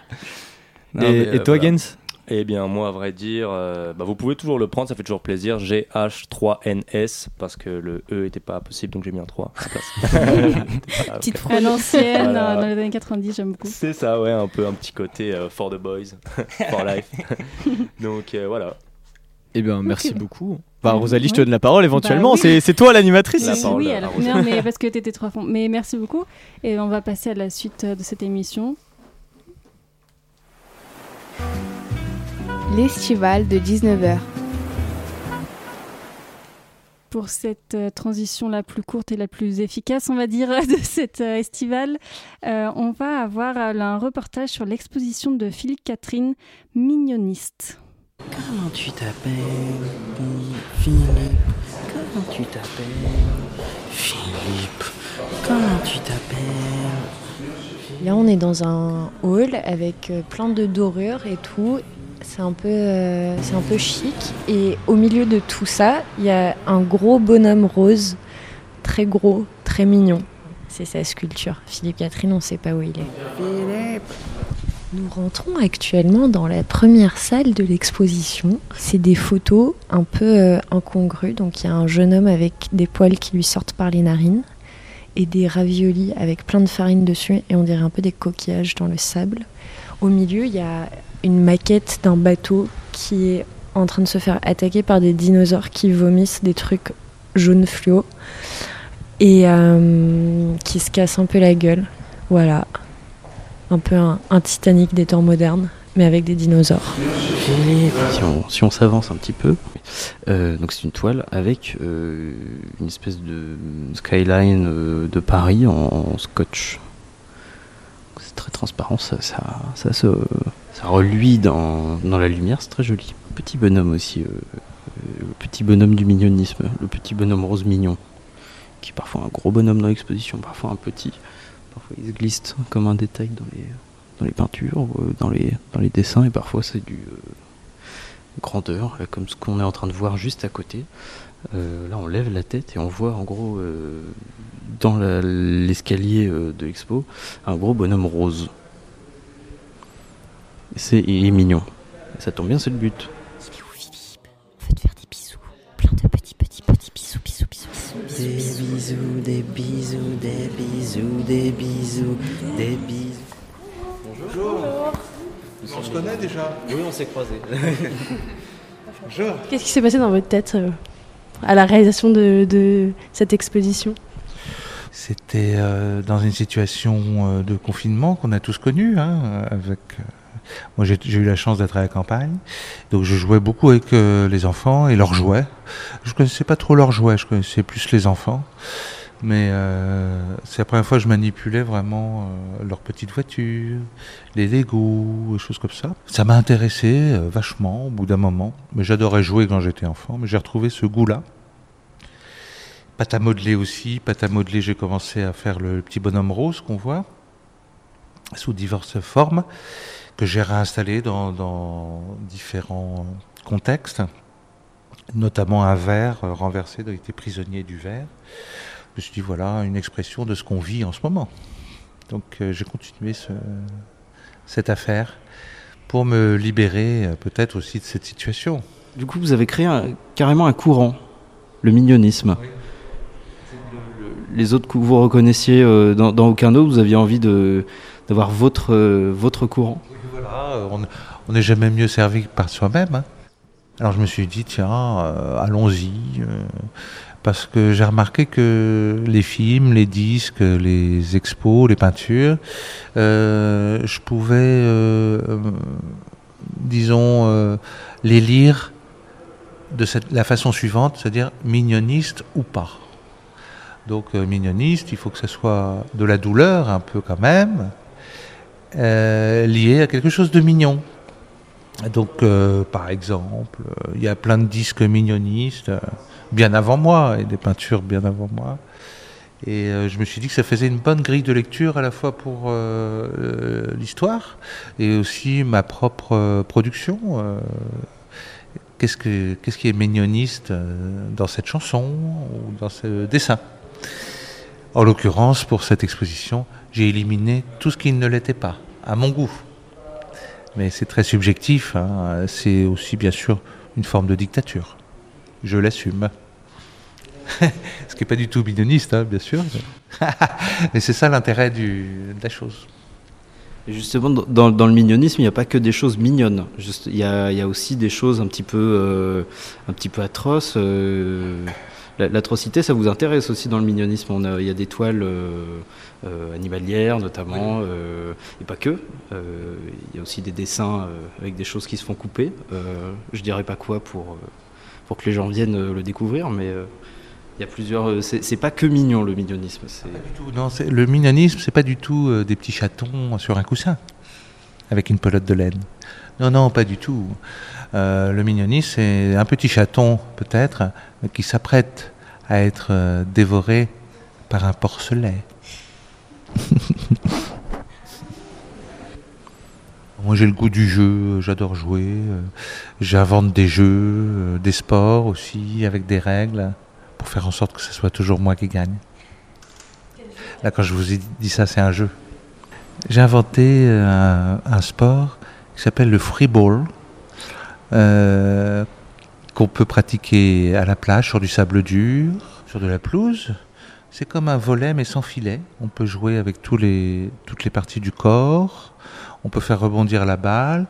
Non, Et, toi, voilà. Gens Eh bien, moi, à vrai dire, euh, bah, vous pouvez toujours le prendre, ça fait toujours plaisir. GH3NS, parce que le E était pas possible, donc j'ai mis un 3 à la place. Petite À fraude. l'ancienne, Voilà. euh, dans les années 90, j'aime beaucoup. C'est ça, ouais, un peu un petit côté euh, for the boys, *laughs* for life. *laughs* donc euh, voilà. Eh bien, merci beaucoup. Bah. Rosalie, je te donne la parole éventuellement. Bah oui. C'est- toi l'animatrice La Oui, à à Rosa. première, mais parce que tu étais trop à fond. Mais merci beaucoup. Et on va passer à la suite de cette émission. L'estival de 19h. Pour cette euh, transition la plus courte et la plus efficace, on va dire, *laughs* de cette euh, estivale, euh, on va avoir euh, un reportage sur l'exposition de Philippe Catherine, Mignoniste. Comment tu t'appelles Philippe? Comment tu t'appelles Philippe? Comment tu t'appelles? Là, on est dans un hall avec plein de dorures et tout. C'est un peu, euh, c'est un peu chic. Et au milieu de tout ça, il y a un gros bonhomme rose, très gros, très mignon. C'est sa sculpture. Philippe Catherine, on ne sait pas où il est. Philippe. Nous rentrons actuellement dans la première salle de l'exposition. C'est des photos un peu euh, incongrues. Donc il y a un jeune homme avec des poils qui lui sortent par les narines et des raviolis avec plein de farine dessus et on dirait un peu des coquillages dans le sable. Au milieu, il y a une maquette d'un bateau qui est en train de se faire attaquer par des dinosaures qui vomissent des trucs jaunes fluo et euh, qui se cassent un peu la gueule. Voilà. Un peu un, Titanic des temps modernes, mais avec des dinosaures. Si on, s'avance un petit peu, euh, donc c'est une toile avec euh, une espèce de skyline de Paris en scotch. Très transparent, ça, ça, ça, se, ça reluit dans, la lumière, c'est très joli. Petit bonhomme aussi, euh, euh, le petit bonhomme du mignonisme, le petit bonhomme rose mignon, qui est parfois un gros bonhomme dans l'exposition, parfois un petit. Parfois il se glisse comme un détail dans les, dans les peintures, euh, dans les, dans les dessins, et parfois c'est du grandeur, comme ce qu'on est en train de voir juste à côté. Euh, là, on lève la tête et on voit en gros euh, dans l'escalier euh, de l'expo un gros bonhomme rose. C'est il est mignon. Ça tombe bien, c'est le but. On veut te faire des bisous. Plein de petits, petits, petits bisous, bisous, bisous, Des bisous, des bisous, des bisous, des bisous, des bisous. Bonjour. On se connaît déjà Oui, on s'est croisés. Bonjour. *laughs* Qu'est-ce qui s'est passé dans votre tête euh, à la réalisation de, cette exposition C'était euh, dans une situation euh, de confinement qu'on a tous connue, hein, avec euh, Moi, j'ai eu la chance d'être à la campagne, donc je jouais beaucoup avec les enfants et leurs jouets. Je connaissais pas trop leurs jouets, je connaissais plus les enfants. Mais euh, c'est la première fois que je manipulais vraiment euh, leurs petites voitures, les Lego, des choses comme ça. Ça m'a intéressé euh, vachement au bout d'un moment. Mais j'adorais jouer quand j'étais enfant, mais j'ai retrouvé ce goût-là. Pâte à modeler aussi. Pâte à modeler, j'ai commencé à faire le petit bonhomme rose qu'on voit, sous diverses formes, que j'ai réinstallé dans, dans différents contextes, notamment un verre euh, renversé, donc il était prisonnier du verre. Je me suis dit, voilà, une expression de ce qu'on vit en ce moment. Donc euh, j'ai continué ce- cette affaire pour me libérer euh, peut-être aussi de cette situation. Du coup, vous avez créé un- carrément un courant, le mignonisme. Le- Les autres que vous reconnaissiez euh, dans, dans aucun autre, vous aviez envie de d'avoir votre euh, votre courant. Voilà, on- n'est jamais mieux servi que par soi-même. hein. Alors je me suis dit, tiens, euh, allons-y. Parce que j'ai remarqué que les films, les disques, les expos, les peintures, euh, je pouvais, euh, disons, euh, les lire de cette, la façon suivante, c'est-à-dire mignoniste ou pas. Donc mignoniste, il faut que ce soit de la douleur un peu quand même, euh, lié à quelque chose de mignon. Donc, par exemple, il y a plein de disques mignonistes bien avant moi et des peintures bien avant moi. Et euh, je me suis dit que ça faisait une bonne grille de lecture à la fois pour euh, euh, l'histoire et aussi ma propre production. qu'est-ce, que, qu'est-ce qui est mignoniste euh, dans cette chanson ou dans ce dessin? En l'occurrence, pour cette exposition, j'ai éliminé tout ce qui ne l'était pas, à mon goût. Mais c'est très subjectif, hein. c'est aussi bien sûr une forme de dictature. Je l'assume. *laughs* Ce qui n'est pas du tout bidoniste, hein, bien sûr. *laughs* Mais c'est ça l'intérêt de la chose. Et justement, dans- le mignonisme, il n'y a pas que des choses mignonnes. Juste, il, y a, il y a aussi des choses un petit peu, euh, un petit peu atroces. euh, la- L'atrocité, ça vous intéresse aussi dans le mignonisme. On a- il y a des toiles euh, animalières, notamment, et pas que. Il y a aussi des dessins avec des choses qui se font couper. Je dirais pas quoi pour, pour que les gens viennent euh, le découvrir, mais euh, il y a plusieurs. euh, c'est pas que mignon le mignonisme. non, le mignonisme, c'est pas du tout des petits chatons sur un coussin avec une pelote de laine. Non, non, pas du tout. Le mignonisme, c'est un petit chaton, peut-être, qui s'apprête à être dévoré par un porcelet. *laughs* Moi, j'ai le goût du jeu, j'adore jouer. euh, J'invente des jeux, euh, des sports aussi, avec des règles, pour faire en sorte que ce soit toujours moi qui gagne. Là, quand je vous ai dit ça, c'est un jeu. J'ai inventé euh, un, sport qui s'appelle le freeball, euh, qu'on peut pratiquer à la plage, sur du sable dur, sur de la pelouse. C'est comme un volet, mais sans filet. On peut jouer avec tous les, toutes les parties du corps. On peut faire rebondir la balle.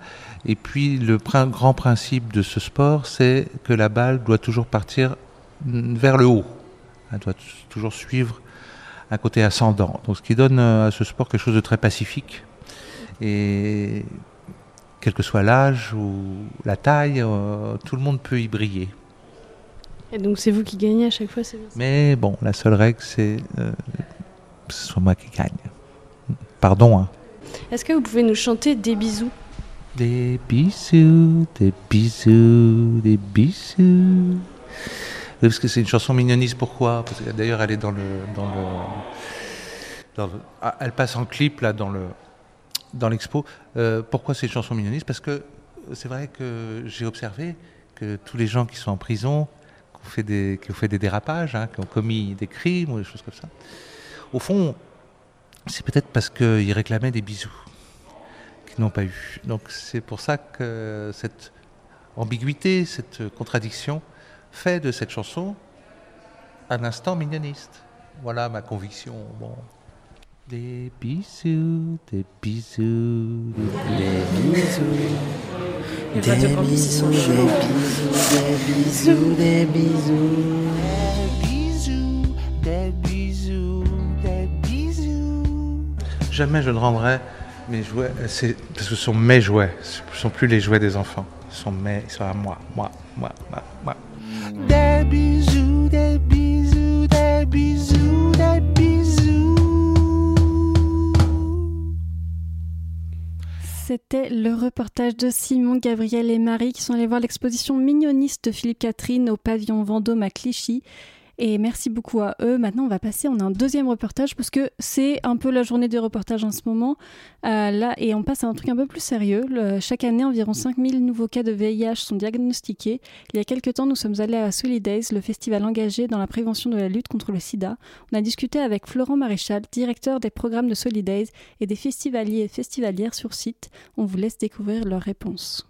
Et puis, le grand principe de ce sport, c'est que la balle doit toujours partir vers le haut. Elle doit toujours suivre un côté ascendant. Donc, ce qui donne euh, à ce sport quelque chose de très pacifique. Et quel que soit l'âge ou la taille, euh, tout le monde peut y briller. Et donc c'est vous qui gagnez à chaque fois, c'est Mais bon, la seule règle, c'est euh, que ce soit moi qui gagne. Pardon. Hein. Est-ce que vous pouvez nous chanter des bisous? Des bisous, des bisous, des bisous. Oui, parce que c'est une chanson mignoniste. Pourquoi? Parce que d'ailleurs, elle est dans le, dans le, ah, elle passe en clip là dans le, dans l'expo. Euh, pourquoi c'est une chanson mignoniste? Parce que c'est vrai que j'ai observé que tous les gens qui sont en prison, qui ont fait des, qui des dérapages, hein, qui ont commis des crimes ou des choses comme ça, au fond, c'est peut-être parce qu'ils réclamaient des bisous qu'ils n'ont pas eu. Donc c'est pour ça que cette ambiguïté, cette contradiction fait de cette chanson un instant mignoniste. Voilà ma conviction. Bon. Des bisous, des bisous, des bisous. Et Radio Campus, ils sont chauds. des bisous, des bisous. Des bisous, des bisous. Jamais je ne rendrai Mes jouets, c'est parce que ce sont mes jouets, ce ne sont plus les jouets des enfants. Ce sont mes, ils sont à moi, moi, moi, moi, moi. Des bisous, des bisous, des bisous, des bisous. C'était le reportage de Simon, Gabriel et Marie qui sont allés voir l'exposition mignoniste de Philippe Catherine au pavillon Vendôme à Clichy. Et merci beaucoup à eux. Maintenant, on va passer, on a un deuxième reportage parce que c'est un peu la journée des reportages en ce moment. Euh, là, et on passe à un truc un peu plus sérieux. Chaque année, environ 5000 nouveaux cas de VIH sont diagnostiqués. Il y a quelques temps, nous sommes allés à Solidays, le festival engagé dans la prévention de la lutte contre le sida. On a discuté avec Florent Maréchal, directeur des programmes de Solidays et des festivaliers et festivalières sur site. On vous laisse découvrir leurs réponses.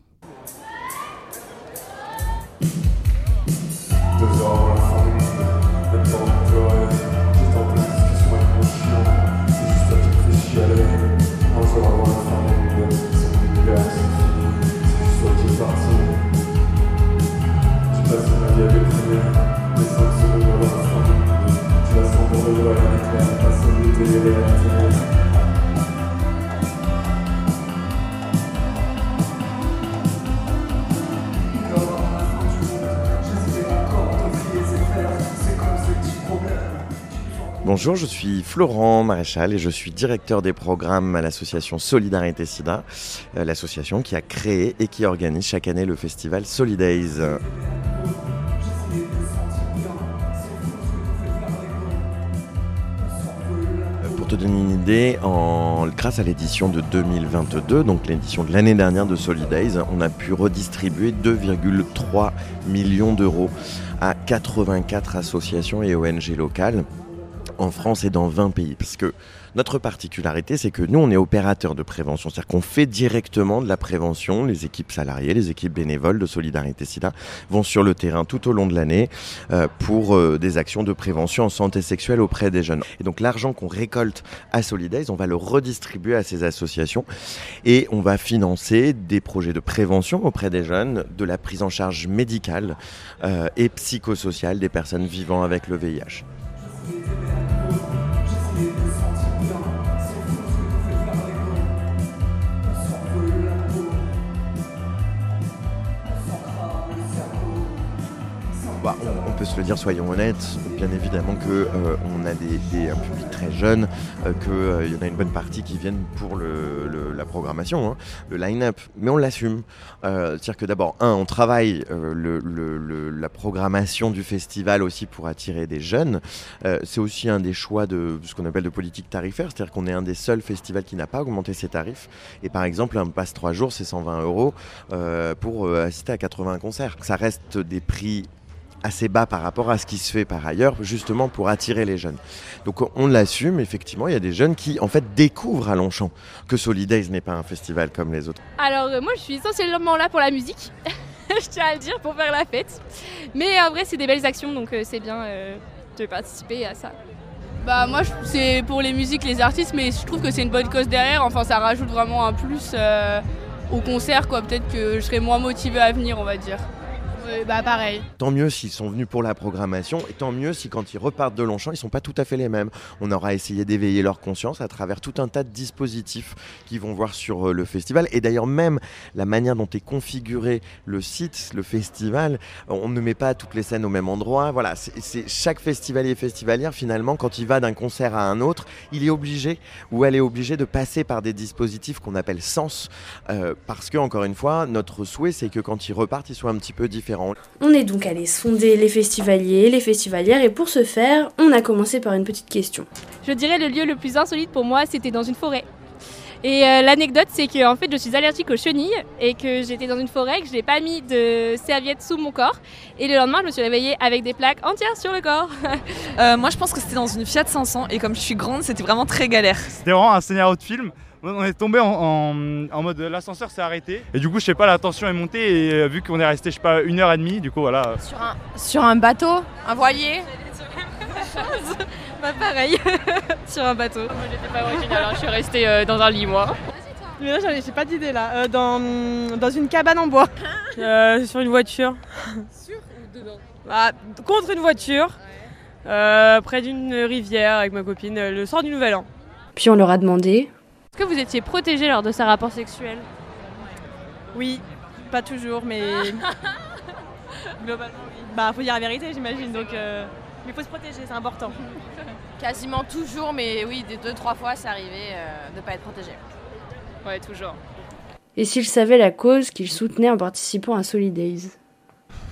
Bonjour, je suis Florent Maréchal et je suis directeur des programmes à l'association Solidarité Sida, euh, l'association qui a créé et qui organise chaque année le festival Solidays. Donner une idée, en- grâce à l'édition de 2022, donc l'édition de l'année dernière de Solidays, on a pu redistribuer 2,3 millions d'euros à 84 associations et ONG locales en France et dans 20 pays. Parce notre particularité, c'est que nous, on est opérateur de prévention. C'est-à-dire qu'on fait directement de la prévention. Les équipes salariées, les équipes bénévoles de Solidarité Sida vont sur le terrain tout au long de l'année euh, pour euh, des actions de prévention en santé sexuelle auprès des jeunes. Et donc l'argent qu'on récolte à Solidays, on va le redistribuer à ces associations et on va financer des projets de prévention auprès des jeunes, de la prise en charge médicale euh, et psychosociale des personnes vivant avec le VIH. Bah, on, peut se le dire, soyons honnêtes, bien évidemment que euh, a des, un public très jeune, euh, qu'il y en a une bonne partie qui viennent pour la programmation, hein, le line-up, mais on l'assume. Euh, C'est-à-dire que d'abord, un, on travaille euh, le- le- le- la programmation du festival aussi pour attirer des jeunes. Euh, C'est aussi un des choix de ce qu'on appelle de politique tarifaire, c'est-à-dire qu'on est un des seuls festivals qui n'a pas augmenté ses tarifs. Et par exemple, un passe 3 jours, c'est 120 euros euh, pour euh, assister à 80 concerts. Ça reste des prix assez bas par rapport à ce qui se fait par ailleurs, justement pour attirer les jeunes. Donc on l'assume, effectivement, il y a des jeunes qui en fait découvrent à Longchamp que Solidays n'est pas un festival comme les autres. Alors euh, moi je suis essentiellement là pour la musique, *laughs* je tiens à le dire, pour faire la fête. Mais en vrai c'est des belles actions donc euh, c'est bien euh, de participer à ça. Bah moi c'est pour les musiques, les artistes, mais je trouve que c'est une bonne cause derrière. Enfin ça rajoute vraiment un plus euh, au concert quoi. Peut-être que je serais moins motivée à venir, on va dire. Ouais, bah pareil. Tant mieux s'ils sont venus pour la programmation, et tant mieux si quand ils repartent de Longchamp, ils sont pas tout à fait les mêmes. On aura essayé d'éveiller leur conscience à travers tout un tas de dispositifs qu'ils vont voir sur euh, le festival. Et d'ailleurs même la manière dont est configuré le site, le festival, on ne met pas toutes les scènes au même endroit. Voilà, c'est- chaque festivalier et festivalière finalement, quand il va d'un concert à un autre, il est obligé ou elle est obligée de passer par des dispositifs qu'on appelle sens, euh, parce que encore une fois, notre souhait c'est que quand ils repartent, ils soient un petit peu différents. On est donc allé sonder les festivaliers, les festivalières, et pour ce faire, on a commencé par une petite question. Je dirais le lieu le plus insolite pour moi c'était dans une forêt. Et euh, l'anecdote c'est que en fait je suis allergique aux chenilles et que j'étais dans une forêt que je n'ai pas mis de serviette sous mon corps et le lendemain je me suis réveillée avec des plaques entières sur le corps. Euh, moi, je pense que c'était dans une Fiat 500 et comme je suis grande, c'était vraiment très galère. C'était vraiment un scénario de film. On est tombé en, en- en mode l'ascenseur s'est arrêté. Et du coup, je sais pas, la tension est montée et euh, vu qu'on est resté, je sais pas, une heure et demie, du coup, voilà. Sur un, sur un bateau, un voilier *laughs* Bah *laughs* pareil, *laughs* sur un bateau. Moi j'étais pas originale, hein, je suis restée euh, dans un lit moi. Mais là, j'ai pas d'idée là. Euh, dans, dans une cabane en bois. Euh, sur une voiture. Sur ou dedans? Bah, contre une voiture. Euh, près d'une rivière avec ma copine, le soir du Nouvel An. Puis on leur a demandé Est-ce que vous étiez protégé lors de ces rapports sexuels Oui, pas toujours, mais *laughs* globalement, oui. Bah, faut dire la vérité, j'imagine. Donc, euh, mais faut se protéger, c'est important. *laughs* Quasiment toujours, mais oui, des deux, trois fois, c'est arrivé euh, de ne pas être protégé. Ouais, toujours. Et s'il savait la cause qu'il soutenait en participant à Solidays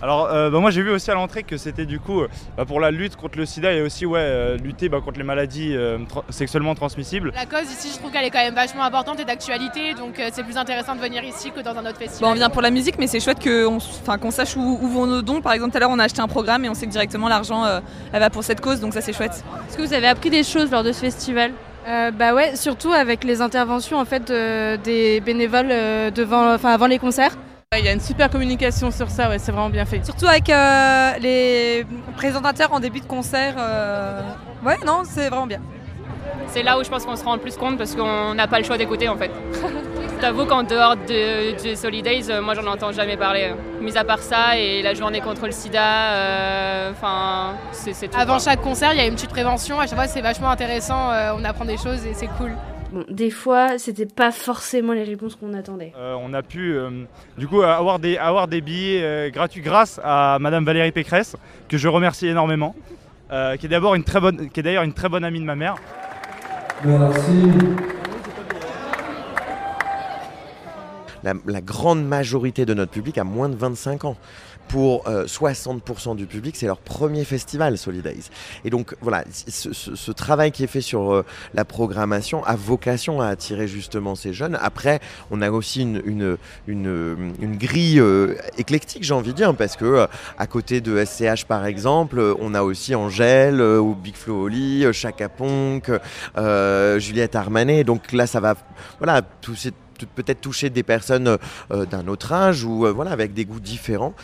Alors, euh, bah, moi j'ai vu aussi à l'entrée que c'était du coup euh, bah, pour la lutte contre le sida et aussi ouais, euh, lutter bah, contre les maladies euh, tra- sexuellement transmissibles. La cause ici, je trouve qu'elle est quand même vachement importante et d'actualité, donc euh, c'est plus intéressant de venir ici que dans un autre Bon, festival. on vient pour la musique, mais c'est chouette qu'on enfin, qu'on sache où, où vont nos dons. Par exemple, tout à l'heure, on a acheté un programme et on sait que directement l'argent euh, va pour cette cause, donc ça c'est chouette. Est-ce que vous avez appris des choses lors de ce festival? Euh, bah ouais, surtout avec les interventions en fait euh, des bénévoles euh, devant, enfin avant les concerts. Il y a une super communication sur ça, ouais, c'est vraiment bien fait. Surtout avec euh, les présentateurs en début de concert. euh, Ouais, non, c'est vraiment bien. C'est là où je pense qu'on se rend le plus compte parce qu'on n'a pas le choix d'écouter en fait. *laughs* T'avoue qu'en dehors de, de Solidays, euh, moi j'en entends jamais parler. Mis à part ça et la journée contre le sida, enfin c'est c'est tout. Avant quoi. chaque concert, il y a une petite prévention, à chaque fois c'est vachement intéressant, euh, on apprend des choses et c'est cool. Bon, des fois, c'était pas forcément les réponses qu'on attendait. Euh, on a pu euh, du coup avoir des, avoir des billets euh, gratuits grâce à Madame Valérie Pécresse, que je remercie énormément, euh, qui est d'abord une très bonne, qui est d'ailleurs une très bonne amie de ma mère. Merci. La, la grande majorité de notre public a moins de 25 ans. Pour euh, 60% du public, c'est leur premier festival Solidays. Et donc voilà, ce, travail qui est fait sur euh, la programmation a vocation à attirer justement ces jeunes. Après, on a aussi une, grille euh, éclectique, j'ai envie de dire, parce que euh, à côté de SCH par exemple, euh, on a aussi Angèle euh, ou Big Flo Oli, euh, Chaka Ponk, euh, Juliette Armanet. Donc là, ça va, voilà, peut-être toucher des personnes euh, d'un autre âge ou euh, voilà avec des goûts différents.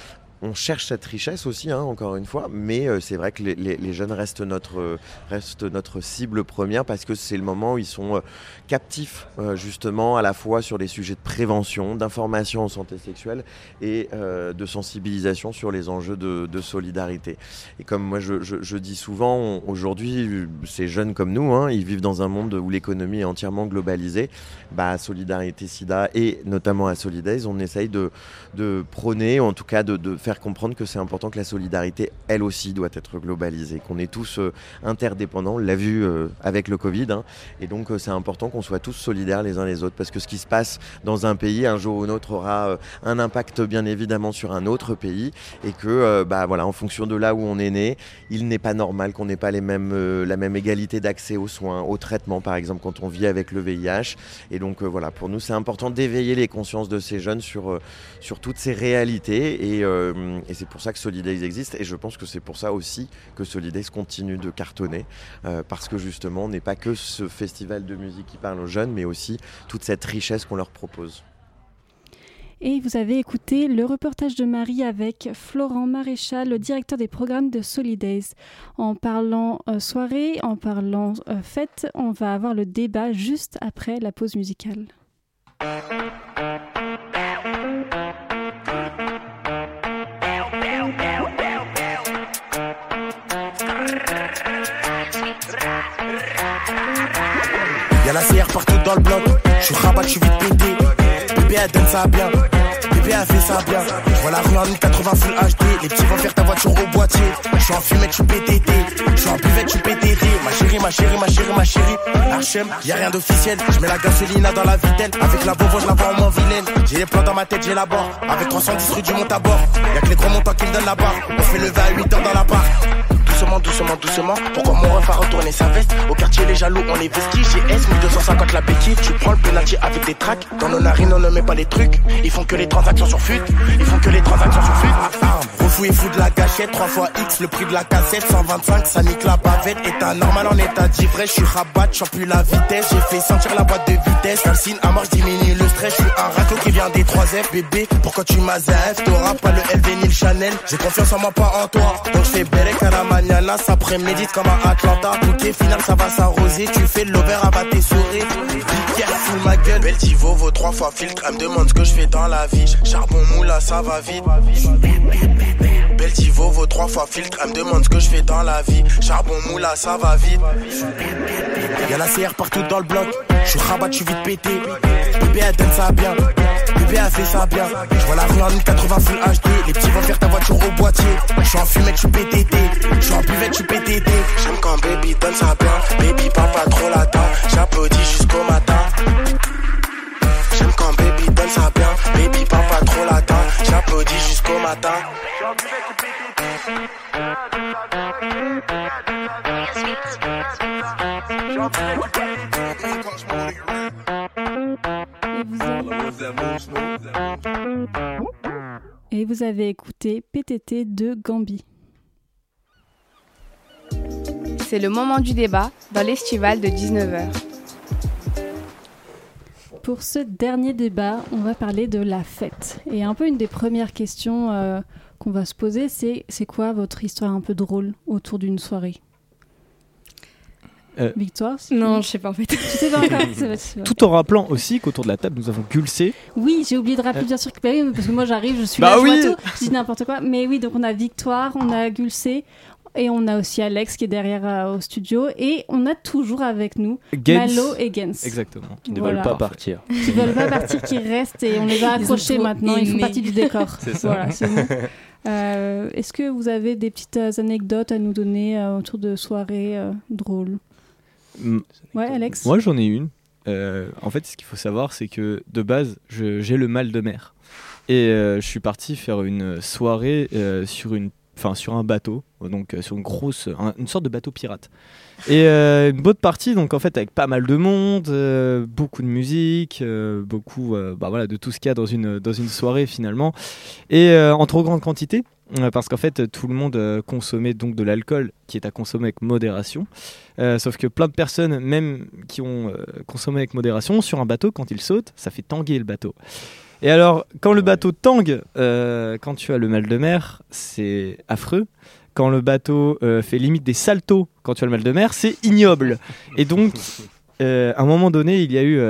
On cherche cette richesse aussi, hein, encore une fois, mais euh, c'est vrai que les, les- les jeunes restent notre, euh, restent notre cible première parce que c'est le moment où ils sont euh, captifs justement à la fois sur des sujets de prévention, d'information en santé sexuelle et de sensibilisation sur les enjeux de, solidarité. Et comme moi je, dis souvent, aujourd'hui, ces jeunes comme nous, hein, ils vivent dans un monde où l'économie est entièrement globalisée. Bah, Solidarité SIDA et notamment à Solidays, on essaye de, prôner, en tout cas de, de faire comprendre que c'est important que la solidarité, elle aussi, doit être globalisée, qu'on est tous euh, interdépendants, l'a vu euh, avec le Covid, hein, et donc euh, c'est important qu'on soit tous solidaires les uns les autres, parce que ce qui se passe dans un pays, un jour ou un autre, aura un impact bien évidemment sur un autre pays, et que, bah, voilà, en fonction de là où on est né, il n'est pas normal qu'on n'ait pas les mêmes, la même égalité d'accès aux soins, aux traitements, par exemple, quand on vit avec le VIH. Et donc, voilà, pour nous, c'est important d'éveiller les consciences de ces jeunes sur, sur toutes ces réalités. Et, et c'est pour ça que Solidays existe. Et je pense que c'est pour ça aussi que Solidays continue de cartonner. euh, parce que justement, on n'est pas que ce festival de musique qui parle aux jeunes, mais aussi toute cette richesse qu'on leur propose. Et vous avez écouté le reportage de Marie avec Florent Maréchal, le directeur des programmes de Solidays. En parlant euh, soirée, en parlant euh, fête, on va avoir le débat juste après la pause musicale. Y'a la CR partout dans le bloc. Je suis rabat, je suis vite pété. Bébé elle donne ça bien. Bébé a fait ça bien. Je vois la rue en 1080 full HD. Les petits vont faire ta voiture au boîtier. Je suis en fumette, je suis PTT. Je suis en buvette, je suis PTT. Ma chérie, ma chérie, ma chérie, ma chérie. Archem, y a rien d'officiel. Je mets la gasolina dans la vitelle. Avec la bobo, je la vois en moins vilaine. J'ai les plans dans ma tête, j'ai la barre. Avec 310 rue du monte à bord. Y'a que les gros montants qui me donnent la barre. On fait lever à 8 heures dans la barre. Doucement, doucement, doucement. Pourquoi mon ref a retourné sa veste Au quartier, les jaloux, on est vestis. GS 1250 la béquille. Tu prends le penalty avec des tracks. Dans nos narines, on ne met pas les trucs. Ils font que les transactions sur fut. Ils font que les transactions sur. Arme, refou et fou de la gâchette. 3 fois X, le prix de la cassette. 125, ça nique la bavette. État normal en état d'ivresse. Je suis rabat, j'en plus la vitesse. J'ai fait sentir la boîte de vitesse. Calcine à mort, diminue le stress. Je suis un raclo qui vient des 3F. Bébé, pourquoi tu m'as ZF T'auras pas le LV ni le Chanel. J'ai confiance en moi, pas en toi. Donc je fais Berek à la mañana. Ça prémédite comme à Atlanta. Bouquet final, ça va s'arroser. Tu fais de l'over, à tes souris. Big full ma gueule. Belle Tivo vaut trois fois filtre. Elle me demande ce que je fais dans la vie. Charbon moula, ça va vite. Beltivo vaut trois fois filtre. Elle me demande ce que je fais dans la vie. Charbon moula, ça va vite. Y'a la CR partout dans le bloc. Je suis rabat, je suis vite pété. Bébé, elle donne ça bien. Bébé, elle fait ça bien. Je vois la rue en 1080 full HD. Les petits vont faire ta voiture au boîtier. Je suis en fumette, je suis PTT. Je suis en buvette, je suis PTT. J'aime quand baby donne ça bien. Baby, parle pas trop latin. J'applaudis jusqu'au matin. J'aime quand baby donne ça bien. Baby, latin. J'applaudis jusqu'au matin. Et vous avez écouté PTT de Gambi. C'est le moment du débat dans l'estival de 19h. Pour ce dernier débat, on va parler de la fête. Et un peu une des premières questions euh, qu'on va se poser, c'est c'est quoi votre histoire un peu drôle autour d'une soirée? Euh, Victoire Non, je sais pas en fait. Tu sais pas encore. *laughs* Tout en rappelant aussi qu'autour de la table, nous avons Gulcé. Oui, j'ai oublié de rappeler bien sûr que bah oui, parce que moi j'arrive, je suis Bah là, je vois oui. tout, je dis n'importe quoi. Mais oui, donc on a Victoire, on a Gulcé et on a aussi Alex qui est derrière euh, au studio et on a toujours avec nous Gens. Malo et Gens. Exactement. Qui ne Voilà. veulent pas partir. Qui veulent pas partir, qui restent et on les a Ils ont accrochés trop maintenant. Ils font aimé. partie du décor. *laughs* C'est ça. Voilà, c'est bon. *laughs* Euh, Est-ce que vous avez des petites euh, anecdotes à nous donner euh, autour de soirées euh, drôles? Mm. Ouais, Alex? Moi, j'en ai une. Euh, en fait, ce qu'il faut savoir, c'est que de base, je- j'ai le mal de mer. Et euh, je suis parti faire une soirée euh, sur, une, enfin, sur un bateau, donc euh, sur une grosse, un- une sorte de bateau pirate. Et euh, une bonne partie, donc en fait, avec pas mal de monde, euh, beaucoup de musique, beaucoup bah, voilà, de tout ce qu'il y a dans une, dans une soirée finalement. Et en trop grande quantité, parce qu'en fait, tout le monde consommait donc de l'alcool qui est à consommer avec modération. Sauf que plein de personnes, même qui ont consommé avec modération, sur un bateau, quand ils sautent, ça fait tanguer le bateau. Et alors, quand le bateau tangue, euh, quand tu as le mal de mer, c'est affreux. Quand le bateau euh, fait limite des saltos quand tu as le mal de mer, c'est ignoble. Et donc, *laughs* euh, à un moment donné, il y a eu.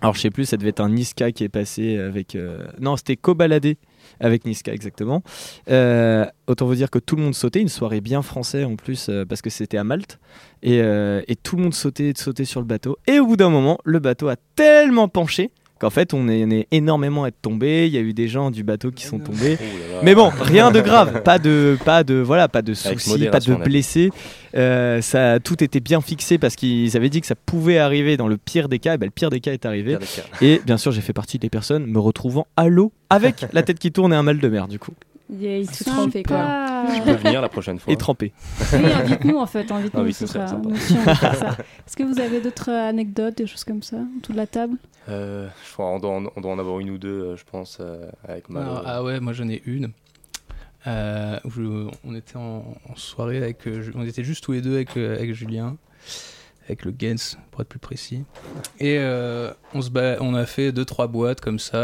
alors, je sais plus, ça devait être un Niska qui est passé avec. non, c'était Cobaladé avec Niska, exactement. Euh, autant vous dire que tout le monde sautait, une soirée bien français en plus, euh, parce que c'était à Malte. Et, euh, et tout le monde sautait, sautait sur le bateau. Et au bout d'un moment, le bateau a tellement penché qu'en fait, on est, on est énormément à être tombé. Il y a eu des gens du bateau qui sont tombés. Oh. Mais bon, rien de grave. *laughs* Pas de, pas de, voilà, pas de soucis, pas de blessés. Euh, ça, tout était bien fixé parce qu'ils avaient dit que ça pouvait arriver dans le pire des cas. Et ben, le pire des cas est arrivé. Cas. Et bien sûr, j'ai fait partie des personnes me retrouvant à l'eau avec *laughs* la tête qui tourne et un mal de mer, du coup. Yeah, tout trempé, quoi. Je peux venir la prochaine fois. Et trempé. Oui, invite-nous en fait, invite-nous. Invite-nous, ce sera-. Est-ce que vous avez d'autres anecdotes, des choses comme ça, autour de la table? Euh, je crois on doit, en- on doit en avoir une ou deux, euh, je pense, euh, avec Malo. Ah, ah ouais, moi j'en ai une. Euh, je- on était en, en soirée avec, on était juste tous les deux avec, euh, avec Julien, avec le Gens pour être plus précis. Et euh, on se on a fait deux trois boîtes comme ça.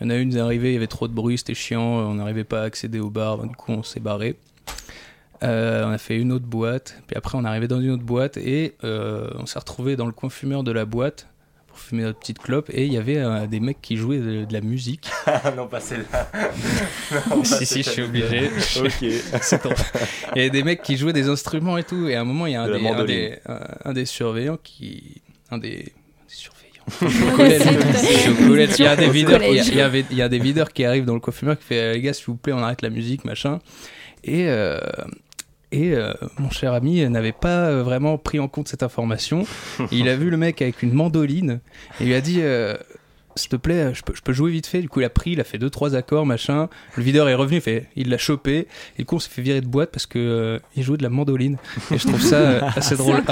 Il y en a une, est arrivée, il y avait trop de bruit, c'était chiant, on n'arrivait pas à accéder au bar, du coup on s'est barré. Euh, on a fait une autre boîte, puis après on est arrivé dans une autre boîte et euh, on s'est retrouvé dans le coin fumeur de la boîte pour fumer notre petite clope et il y avait euh, des mecs qui jouaient de, de la musique. *laughs* Ah non, pas celle-là. *laughs* Si, si, je suis obligé. Ok. *laughs* C'est Il y avait des mecs qui jouaient des instruments et tout, et à un moment, il y a un, De des, un, mandoline. des, un- un des surveillants qui. Un des. Il y a des videurs, il y a- collège. il y avait- il y a des videurs qui arrivent dans le coiffumeur qui fait euh, les gars, s'il vous plaît, on arrête la musique, machin. Et. euh, et euh, mon cher ami n'avait pas euh, vraiment pris en compte cette information. Il a vu le mec avec une mandoline et il lui a dit euh, S'il te plaît, je peux, je peux jouer vite fait. Du coup, il a pris, il a fait deux trois accords, machin. Le videur est revenu, il, fait, il l'a chopé. Et du coup, on s'est fait virer de boîte parce que euh, il jouait de la mandoline. Et je trouve ça euh, *laughs* assez drôle.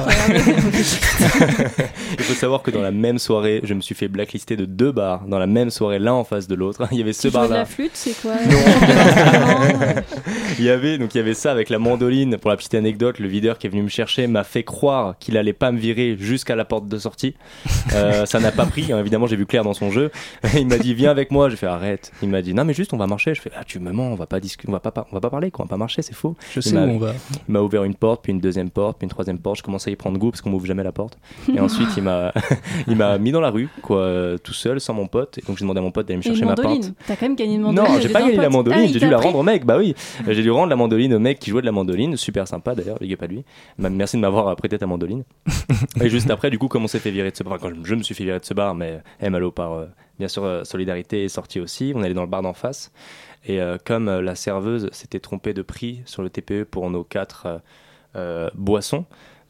Il faut savoir que dans la même soirée, je me suis fait blacklister de deux bars, dans la même soirée, l'un en face de l'autre. *laughs* Il y avait ce de bar-là. la flûte, c'est quoi *laughs* Il y avait donc il y avait ça avec la mandoline. Pour la petite anecdote, le videur qui est venu me chercher m'a fait croire qu'il allait pas me virer jusqu'à la porte de sortie. Euh, ça n'a pas pris. hein. Évidemment, j'ai vu clair dans son jeu. *laughs* il m'a dit viens avec moi. J'ai fait arrête. Il m'a dit non mais juste on va marcher. Je fais ah tu me mens, on va pas discuter, on va pas on va pas parler quoi, on va pas marcher, c'est faux. Je Il sais où on va. Il m'a ouvert une porte, puis une deuxième porte, puis une troisième porte. Je commençais à y prendre goût parce qu'on m'ouvre jamais la porte. Et ensuite il m'a *laughs* il m'a mis dans la rue quoi, tout seul sans mon pote. Et donc j'ai demandé à mon pote d'aller me chercher ma mandoline. pinte. T'as quand même gagné une mandoline. Non, j'ai pas gagné la mandoline, Ah, il j'ai dû la rendre au mec. Bah oui, j'ai dû rendre la mandoline au mec qui jouait de la mandoline, super sympa d'ailleurs, up à lui. Merci de m'avoir prêté ta mandoline. *laughs* et juste après, du coup, comme on s'est fait virer de ce bar, enfin, quand je, je me suis fait virer de ce bar, mais MLO par euh, bien sûr euh, Solidarité est sorti aussi. On allait dans le bar d'en face. Et euh, comme euh, la serveuse s'était trompée de prix sur le TPE pour nos quatre euh, euh, boissons,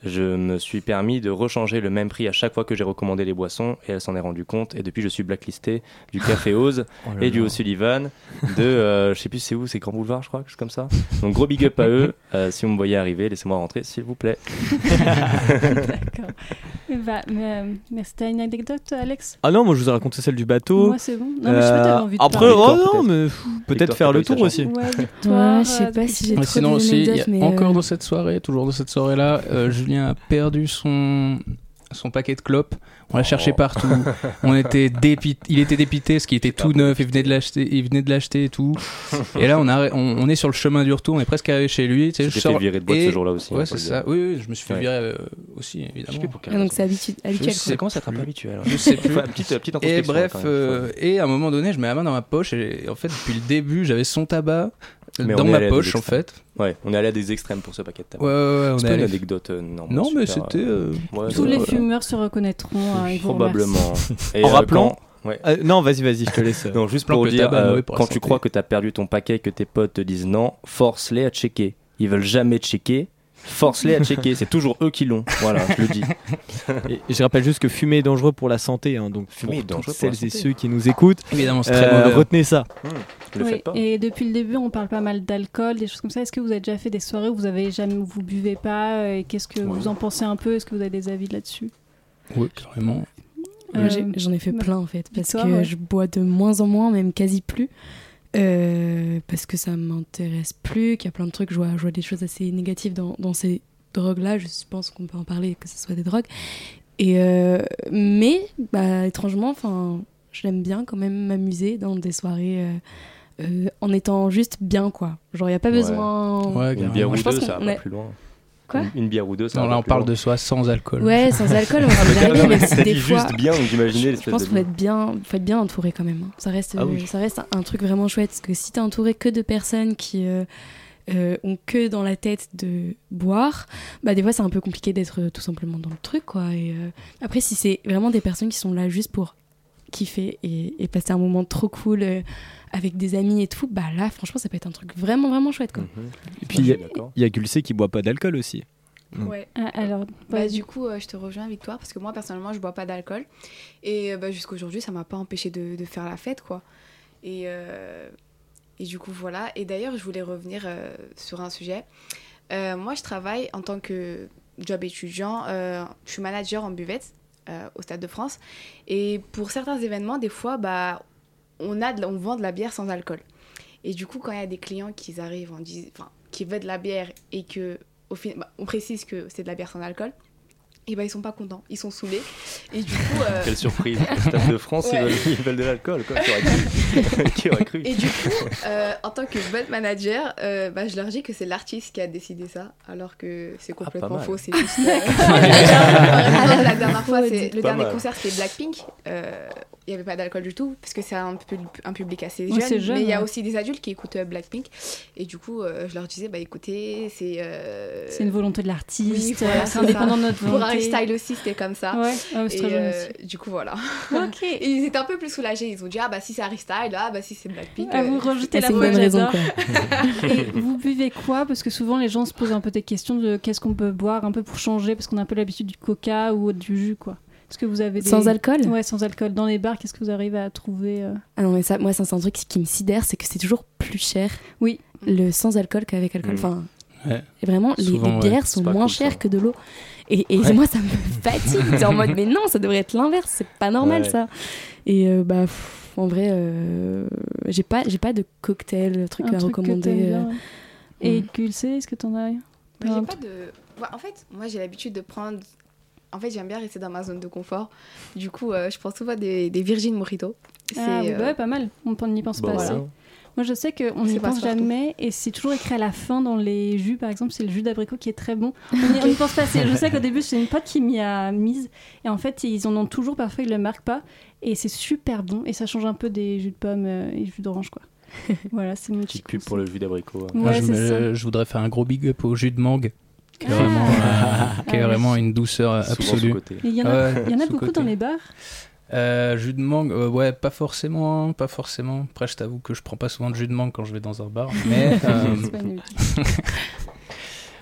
je me suis permis de rechanger le même prix à chaque fois que j'ai recommandé les boissons et elle s'en est rendue compte. Et depuis, je suis blacklisté du Café *laughs* Oz Oh et du. O'Sullivan, de euh, je sais plus c'est où, c'est Grand Boulevard, je crois, quelque chose comme ça. Donc gros big up à *laughs* eux. Euh, si vous me voyez arriver, laissez-moi rentrer, s'il vous plaît. *laughs* D'accord. Bah, mais, euh, merci. T'as une anecdote, Alex Ah non, moi je vous ai raconté celle du bateau. Moi, c'est bon. Non, mais je sais pas, t'avais envie de Après, parler. oh non, peut-être. mais peut-être faire le tour aussi. Ouais, *laughs* Victoire, Ouais, je sais euh, pas si j'ai Mais trop sinon aussi, il y a- d'anecdotes, mais encore euh, dans cette soirée, toujours dans cette soirée-là, euh, Julien a perdu son son paquet de clopes. On l'a cherché partout. On était *laughs* dépit... Il était dépité parce qu'il était tout neuf. Il venait de l'acheter. Il venait de l'acheter et tout. *laughs* Et là, on, a... on, on est sur le chemin du retour. On est presque arrivé chez lui. Tu sais, je sors- fait virer de boîte et- ce jour-là aussi, hein, Ouais, faut c'est ça. Oui, oui, je me suis fait Ouais. virer euh, aussi, évidemment. Ah, donc c'est habitu- habituel. À être un peu habituel. Je sais plus. Faut une petite- petite et bref, euh, et à un moment donné, je mets la main dans ma poche et en fait, depuis le début, j'avais son tabac euh, Mais dans ma poche en extrêmes. fait. Ouais, on est allé à des extrêmes pour ce paquet de tabac. Ouais, ouais, ouais, C'est une anecdote euh, non, Non, mais c'était, euh, ouais, Tous les voilà. fumeurs se reconnaîtront. hein, vous Probablement. Et, En euh, rappelant. quand- ouais. Euh, non, vas-y, vas-y, je te laisse. Non, juste pour dire, tabac euh, pour quand tu crois que tu as perdu ton paquet, que tes potes te disent non, force-les à checker. Ils veulent jamais checker. Force-les à checker. C'est toujours eux qui l'ont. Voilà, je le dis. *laughs* Et je rappelle juste que fumer est dangereux pour la santé, hein, donc Fumer pour est dangereux toutes pour la celles et ceux qui nous écoutent, Évidemment, c'est euh, très mauvais. retenez ça. Le Oui, faites pas. Et depuis le début, on parle pas mal d'alcool, des choses comme ça. Est-ce que vous avez déjà fait des soirées où vous avez jamais vous buvez pas euh, et qu'est-ce que vous en pensez un peu? Est-ce que vous avez des avis là-dessus? Oui, carrément. Euh, J'en ai fait bah, plein en fait, parce que ouais. je bois de moins en moins, même quasi plus. Euh, parce que ça m'intéresse plus, qu'il y a plein de trucs, je vois, je vois des choses assez négatives dans, dans ces drogues-là, je pense qu'on peut en parler, que ce soit des drogues. Et euh, mais, bah, étrangement, enfin, j'aime bien quand même m'amuser dans des soirées euh, euh, en étant juste bien, quoi. Genre, il n'y a pas Ouais. besoin... Ouais, Une carrément. bière ou deux, ça va est- pas plus loin. Quoi Une- Une bière ou deux, ça Non, là, on parle loin. de soi sans alcool. Ouais, sans alcool, on va *laughs* y mais arriver, t'as des dit fois... juste bien, donc j'imaginais Je l'espèce pense qu'il faut être bien, faut être bien entouré quand même. hein. Ça reste, Ah oui. euh, ça reste un truc vraiment chouette. Parce que si t'es entouré que de personnes qui euh, euh, ont que dans la tête de boire, bah des fois c'est un peu compliqué d'être euh, tout simplement dans le truc, quoi. Et euh, après, si c'est vraiment des personnes qui sont là juste pour kiffer et, et passer un moment trop cool euh, avec des amis et tout, bah là, franchement, ça peut être un truc vraiment, vraiment chouette, quoi. Et puis il y a- a Gulcé qui boit pas d'alcool aussi. Ouais. Ah, alors, Bah, du coup, euh, je te rejoins, Victoire, parce que moi, personnellement, je bois pas d'alcool. Et euh, bah, jusqu'à aujourd'hui, ça m'a pas empêché de, de faire la fête, quoi. Et, euh, et du coup, voilà. Et d'ailleurs, je voulais revenir euh, sur un sujet. Euh, moi, je travaille en tant que job étudiant. euh, je suis manager en buvette euh, au Stade de France. Et pour certains événements, des fois, bah, on, a de on vend de la bière sans alcool. Et du coup, quand il y a des clients qui arrivent, en dis- enfin, qui veulent de la bière et que au fin- bah, on précise que c'est de la bière sans alcool, et bah ils sont pas contents, ils sont saoulés. Et du coup. euh, *laughs* Quelle surprise. Stade de France, ils, veulent, ils veulent de l'alcool. quoi. *laughs* *laughs* Qui aurait cru Et du coup, euh, en tant que bonne manager, euh, bah, je leur dis que c'est l'artiste qui a décidé ça, alors que c'est complètement mal. faux. C'est juste. euh, *laughs* *laughs* la dernière fois, c'est- le Pas dernier mal. concert, c'était Blackpink. Euh, Il n'y avait pas d'alcool du tout, parce que c'est un, pub- un public assez jeune. mais il y a ouais. aussi des adultes qui écoutent euh, Blackpink. Et du coup, euh, je leur disais, bah écoutez, c'est. euh, C'est une volonté de l'artiste, oui, voilà, c'est indépendant de notre Pour volonté. Harry Style aussi, c'était comme ça. Ouais, ah, c'est et très jeune aussi. du coup, voilà. Et ils étaient un peu plus soulagés. Ils ont dit, ah bah si c'est Harry Style, ah bah si c'est Blackpink. Ah, euh, vous rejetez Ah, la c'est une faute, bonne raison. *laughs* Et vous buvez quoi? Parce que souvent les gens se posent un peu des questions de qu'est-ce qu'on peut boire un peu pour changer, parce qu'on a un peu l'habitude du coca ou du jus, quoi. Est-ce que vous avez des... Sans alcool? Ouais, sans alcool. Dans les bars, qu'est-ce que vous arrivez à trouver euh? Ah non, mais ça, moi, c'est un truc qui me sidère, c'est que c'est toujours plus cher. Oui. Le sans alcool qu'avec alcool. Mm. Enfin, Ouais. et vraiment, les- Souvent, les, ouais. bières C'est sont moins cool, ça. chères que de l'eau. Et, et Ouais. moi, ça me *laughs* fatigue. C'est en mode, mais non, ça devrait être l'inverse. C'est pas normal, Ouais. ça. Et euh, bah, pff, en vrai, euh, j'ai pas, j'ai pas de cocktail, truc Un à truc recommander. euh. bien. Et Mm. Gulcé, est-ce que t'en as j'ai pas de. Ouais, en fait, moi, j'ai l'habitude de prendre En fait, j'aime bien rester dans ma zone de confort. Du coup, euh, je prends souvent des, des Virgin Mojito. Ah, euh, bah ouais, pas mal. On n'y pense Bon, pas voilà. assez. Moi, je sais qu'on n'y pense jamais et c'est toujours écrit à la fin dans les jus. Par exemple, c'est le jus d'abricot qui est très bon. *laughs* On n'y pense pas. Je sais qu'au début, c'est une pote qui m'y a mise et en fait, ils en ont toujours. Parfois, ils le marquent pas et c'est super bon et ça change un peu des jus de pommes euh, et jus d'orange, quoi. *laughs* voilà, c'est mon petit Petite pub pour le jus d'abricot. hein. Moi, Ouais, je, me- voudrais faire un gros big up au jus de mangue, qui est Ah. vraiment, euh, qui est Ah, vraiment oui. une douceur absolue. Il y en a, Ouais, il y en a sous-coté. beaucoup dans les bars. Euh, jus de mangue, euh, ouais, pas forcément, pas forcément. Après, je t'avoue que je prends pas souvent de jus de mangue quand je vais dans un bar, *laughs* mais euh, C'est pas une-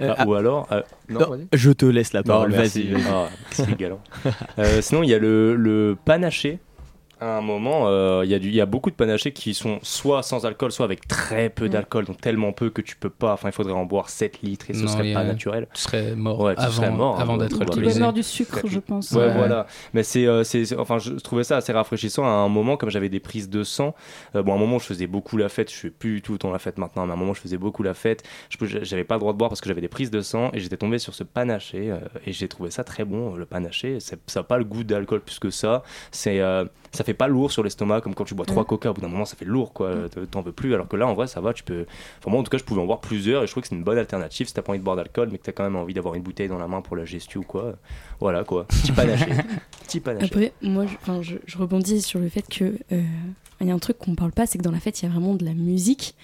Ah, ou alors. euh, non, Non, vas-y. je te laisse la parole, vas-y. vas-y. Ah, c'est galant. *laughs* Euh, sinon, il y a le, le panaché. À un moment, euh, il y, a y beaucoup de panachés qui sont soit sans alcool, soit avec très peu Mm. d'alcool, donc tellement peu que tu peux pas. Enfin, il faudrait en boire 7 litres et ce Non, serait pas a- naturel. tu serais mort Ouais, tu avant, serais mort avant hein, d'être probablement. Tu alcoolisé. peux mort du sucre, je pense. Ouais, Ouais. voilà. Mais c'est, euh, c'est, c'est- enfin, je trouvais ça assez rafraîchissant à un moment, comme j'avais des prises de sang. euh, bon, à un moment, je faisais beaucoup la fête. Je fais plus du tout autant la fête maintenant, mais à un moment, je faisais beaucoup la fête. Je j'avais pas le droit de boire parce que j'avais des prises de sang et j'étais tombé sur ce panaché euh, et j'ai trouvé ça très bon. Le panaché, c'est- ça n'a pas le goût d'alcool plus que ça. C'est, euh, ça fait pas lourd sur l'estomac comme quand tu bois trois Mm. coca. Au bout d'un moment, ça fait lourd, quoi. T'en veux plus. Alors que là, en vrai, ça va. Tu peux. Enfin, moi, en tout cas, je pouvais en boire plusieurs et je trouve que c'est une bonne alternative si t'as pas envie de boire d'alcool, mais que t'as quand même envie d'avoir une bouteille dans la main pour la gestu ou quoi. Voilà, quoi. Petit panaché. *laughs* Petit panaché. Après, moi, je, enfin, je, je rebondis sur le fait que euh, il y a un truc qu'on parle pas, c'est que dans la fête, il y a vraiment de la musique.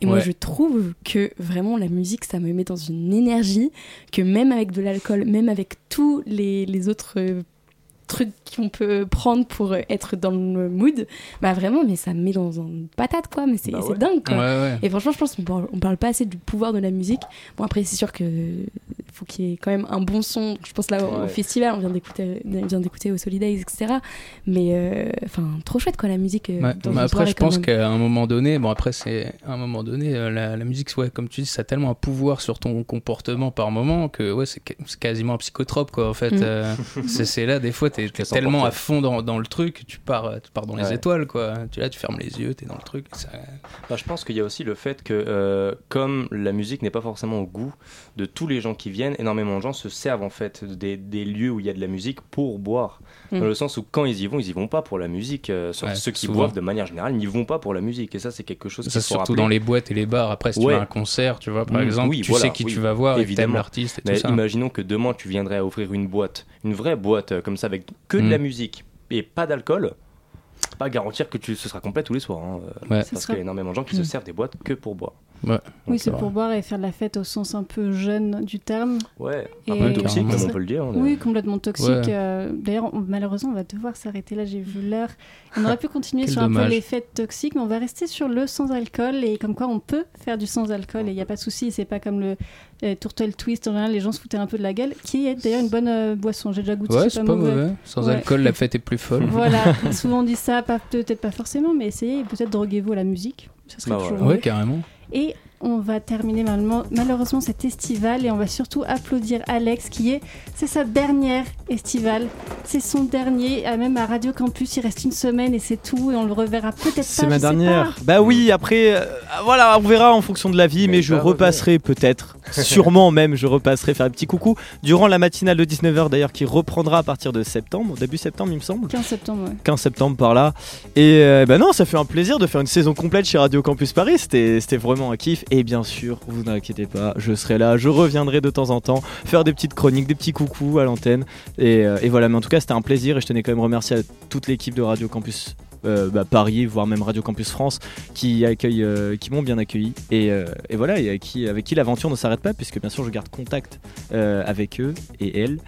Et moi, je trouve que vraiment la musique, ça me met dans une énergie que même avec de l'alcool, même avec tous les, les autres euh, trucs qu'on peut prendre pour euh, être dans le mood, bah vraiment, mais ça me met dans une patate, quoi. Mais c'est Bah ouais. dingue, quoi. Ouais, ouais. Et franchement, je pense qu'on parle, on parle pas assez du pouvoir de la musique. Bon, après, c'est sûr que faut qu'il y ait quand même un bon son. Je pense là au, festival, on vient d'écouter, on vient d'écouter au Solidays, etc. Mais euh, enfin, trop chouette quoi la musique. euh, Ouais, dans mais une après, je pense qu'à un moment donné, bon, après, c'est à un moment donné, euh, la, la musique, ouais, comme tu dis, ça a tellement un pouvoir sur ton comportement par moment que, ouais, c'est quasiment un psychotrope, quoi, en fait. Mm. Euh, c'est c'est là, des fois, t'es t'es laisse tellement à fond dans, dans le truc, tu pars, euh, tu pars dans les Ouais. étoiles, quoi. Tu là, tu fermes les yeux, t'es dans le truc. ça- Bah, je pense qu'il y a aussi le fait que, euh, comme la musique n'est pas forcément au goût de tous les gens qui viennent, énormément de gens se servent en fait des, des lieux où il y a de la musique pour boire. Mm. Dans le sens où quand ils y vont, ils y vont pas pour la musique. euh, Ouais, ceux qui souvent. boivent de manière générale n'y vont pas pour la musique. Et ça, c'est quelque chose Ça, qu'il faut surtout rappeler. dans les boîtes et les bars. Après, si Ouais. tu vas à un concert, tu vois, par Mm, exemple, oui, tu voilà, sais qui oui, tu vas voir et que t'aimes évidemment. l'artiste et Mais tout ça. imaginons que demain tu viendrais à ouvrir une boîte, une vraie boîte comme ça avec que de Mm. la musique et pas d'alcool. Pas garantir que tu, ce sera complet tous les soirs. hein, euh, Ouais. Parce sera- qu'il y a énormément de gens qui Mm. se servent des boîtes que pour boire. Ouais. Oui, c'est euh, pour boire et faire de la fête au sens un peu jeune du terme. Ouais, un Et- peu toxique, comme on peut le dire. est- Oui, complètement toxique. Ouais. euh, D'ailleurs, on- malheureusement, on va devoir s'arrêter là. J'ai vu l'heure. On aurait pu continuer sur un peu les fêtes toxiques, mais on va rester sur le sans alcool et comme quoi on peut faire du sans alcool et il n'y a pas de souci. C'est pas comme le euh, tourtel twist. En général, les gens se foutaient un peu de la gueule, qui est d'ailleurs une bonne euh, boisson. J'ai déjà goûté. Ouais, c'est pas mauvais. Sans Ouais. alcool, la fête est plus folle. Voilà, *laughs* souvent on dit ça, pas- peut-être pas forcément, mais essayez, peut-être droguez-vous à la musique. Ça serait Bah toujours. Ouais, carrément. Et on va terminer malheureusement, malheureusement cet estival et on va surtout applaudir Alex qui est, c'est sa dernière estivale, c'est son dernier, euh, même à Radio Campus, il reste une semaine et c'est tout et on le reverra peut-être pas. C'est je ma sais dernière. pas. Bah oui, après, euh, voilà, on verra en fonction de la vie, mais, je repasserai peut-être, *laughs* sûrement même, je repasserai faire un petit coucou durant la matinale de 19h d'ailleurs qui reprendra à partir de septembre, début septembre il me semble. 15 septembre, ouais. 15 septembre par là. Et euh, bah non, ça fait un plaisir de faire une saison complète chez Radio Campus Paris. C'était c'était vraiment un kiff. Et bien sûr, vous n'inquiétez pas, je serai là, je reviendrai de temps en temps, faire des petites chroniques, des petits coucous à l'antenne. Et, euh, et voilà, mais en tout cas, c'était un plaisir. Et je tenais quand même à remercier à toute l'équipe de Radio Campus. euh, bah, Paris, voire même Radio Campus France, qui accueillent, euh, qui m'ont bien accueilli et, euh, et voilà, et avec qui, avec qui l'aventure ne s'arrête pas, puisque bien sûr je garde contact euh, avec eux et elles,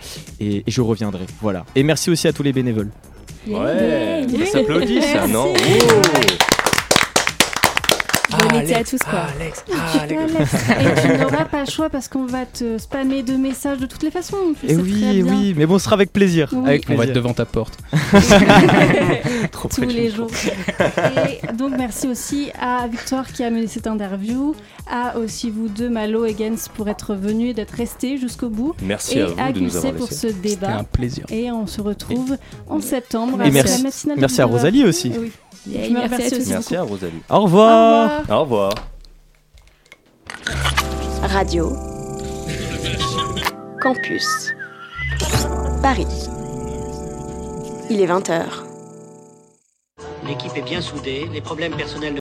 et, et je reviendrai. Voilà. Et merci aussi à tous les bénévoles. Ouais, Yeah. ça s'applaudit ça, Merci. non? Bon été à tous quoi. Alex, Alex. Et tu *laughs* n'auras pas le choix parce qu'on va te spammer de messages de toutes les façons. tu Et sais oui, très et bien. oui, mais bon, ce sera avec plaisir. Oui. Avec On va plaisir. être devant ta porte. *laughs* Trop tous les jours. Et donc merci aussi à Victoire qui a mené cette interview, à aussi vous deux, Malo et Gens, pour être venus et d'être restés jusqu'au bout. Merci et à vous de nous Gusset avoir pour ce C'était débat. un plaisir. Et on se retrouve en septembre. Et à merci- la matinale de merci à 19h. Rosalie aussi. Eh oui. Yeah, Je me merci à tous. Rosalie. Au revoir. Au revoir. Au revoir. Radio Campus. Paris. Il est 20h. L'équipe est bien soudée, les problèmes personnels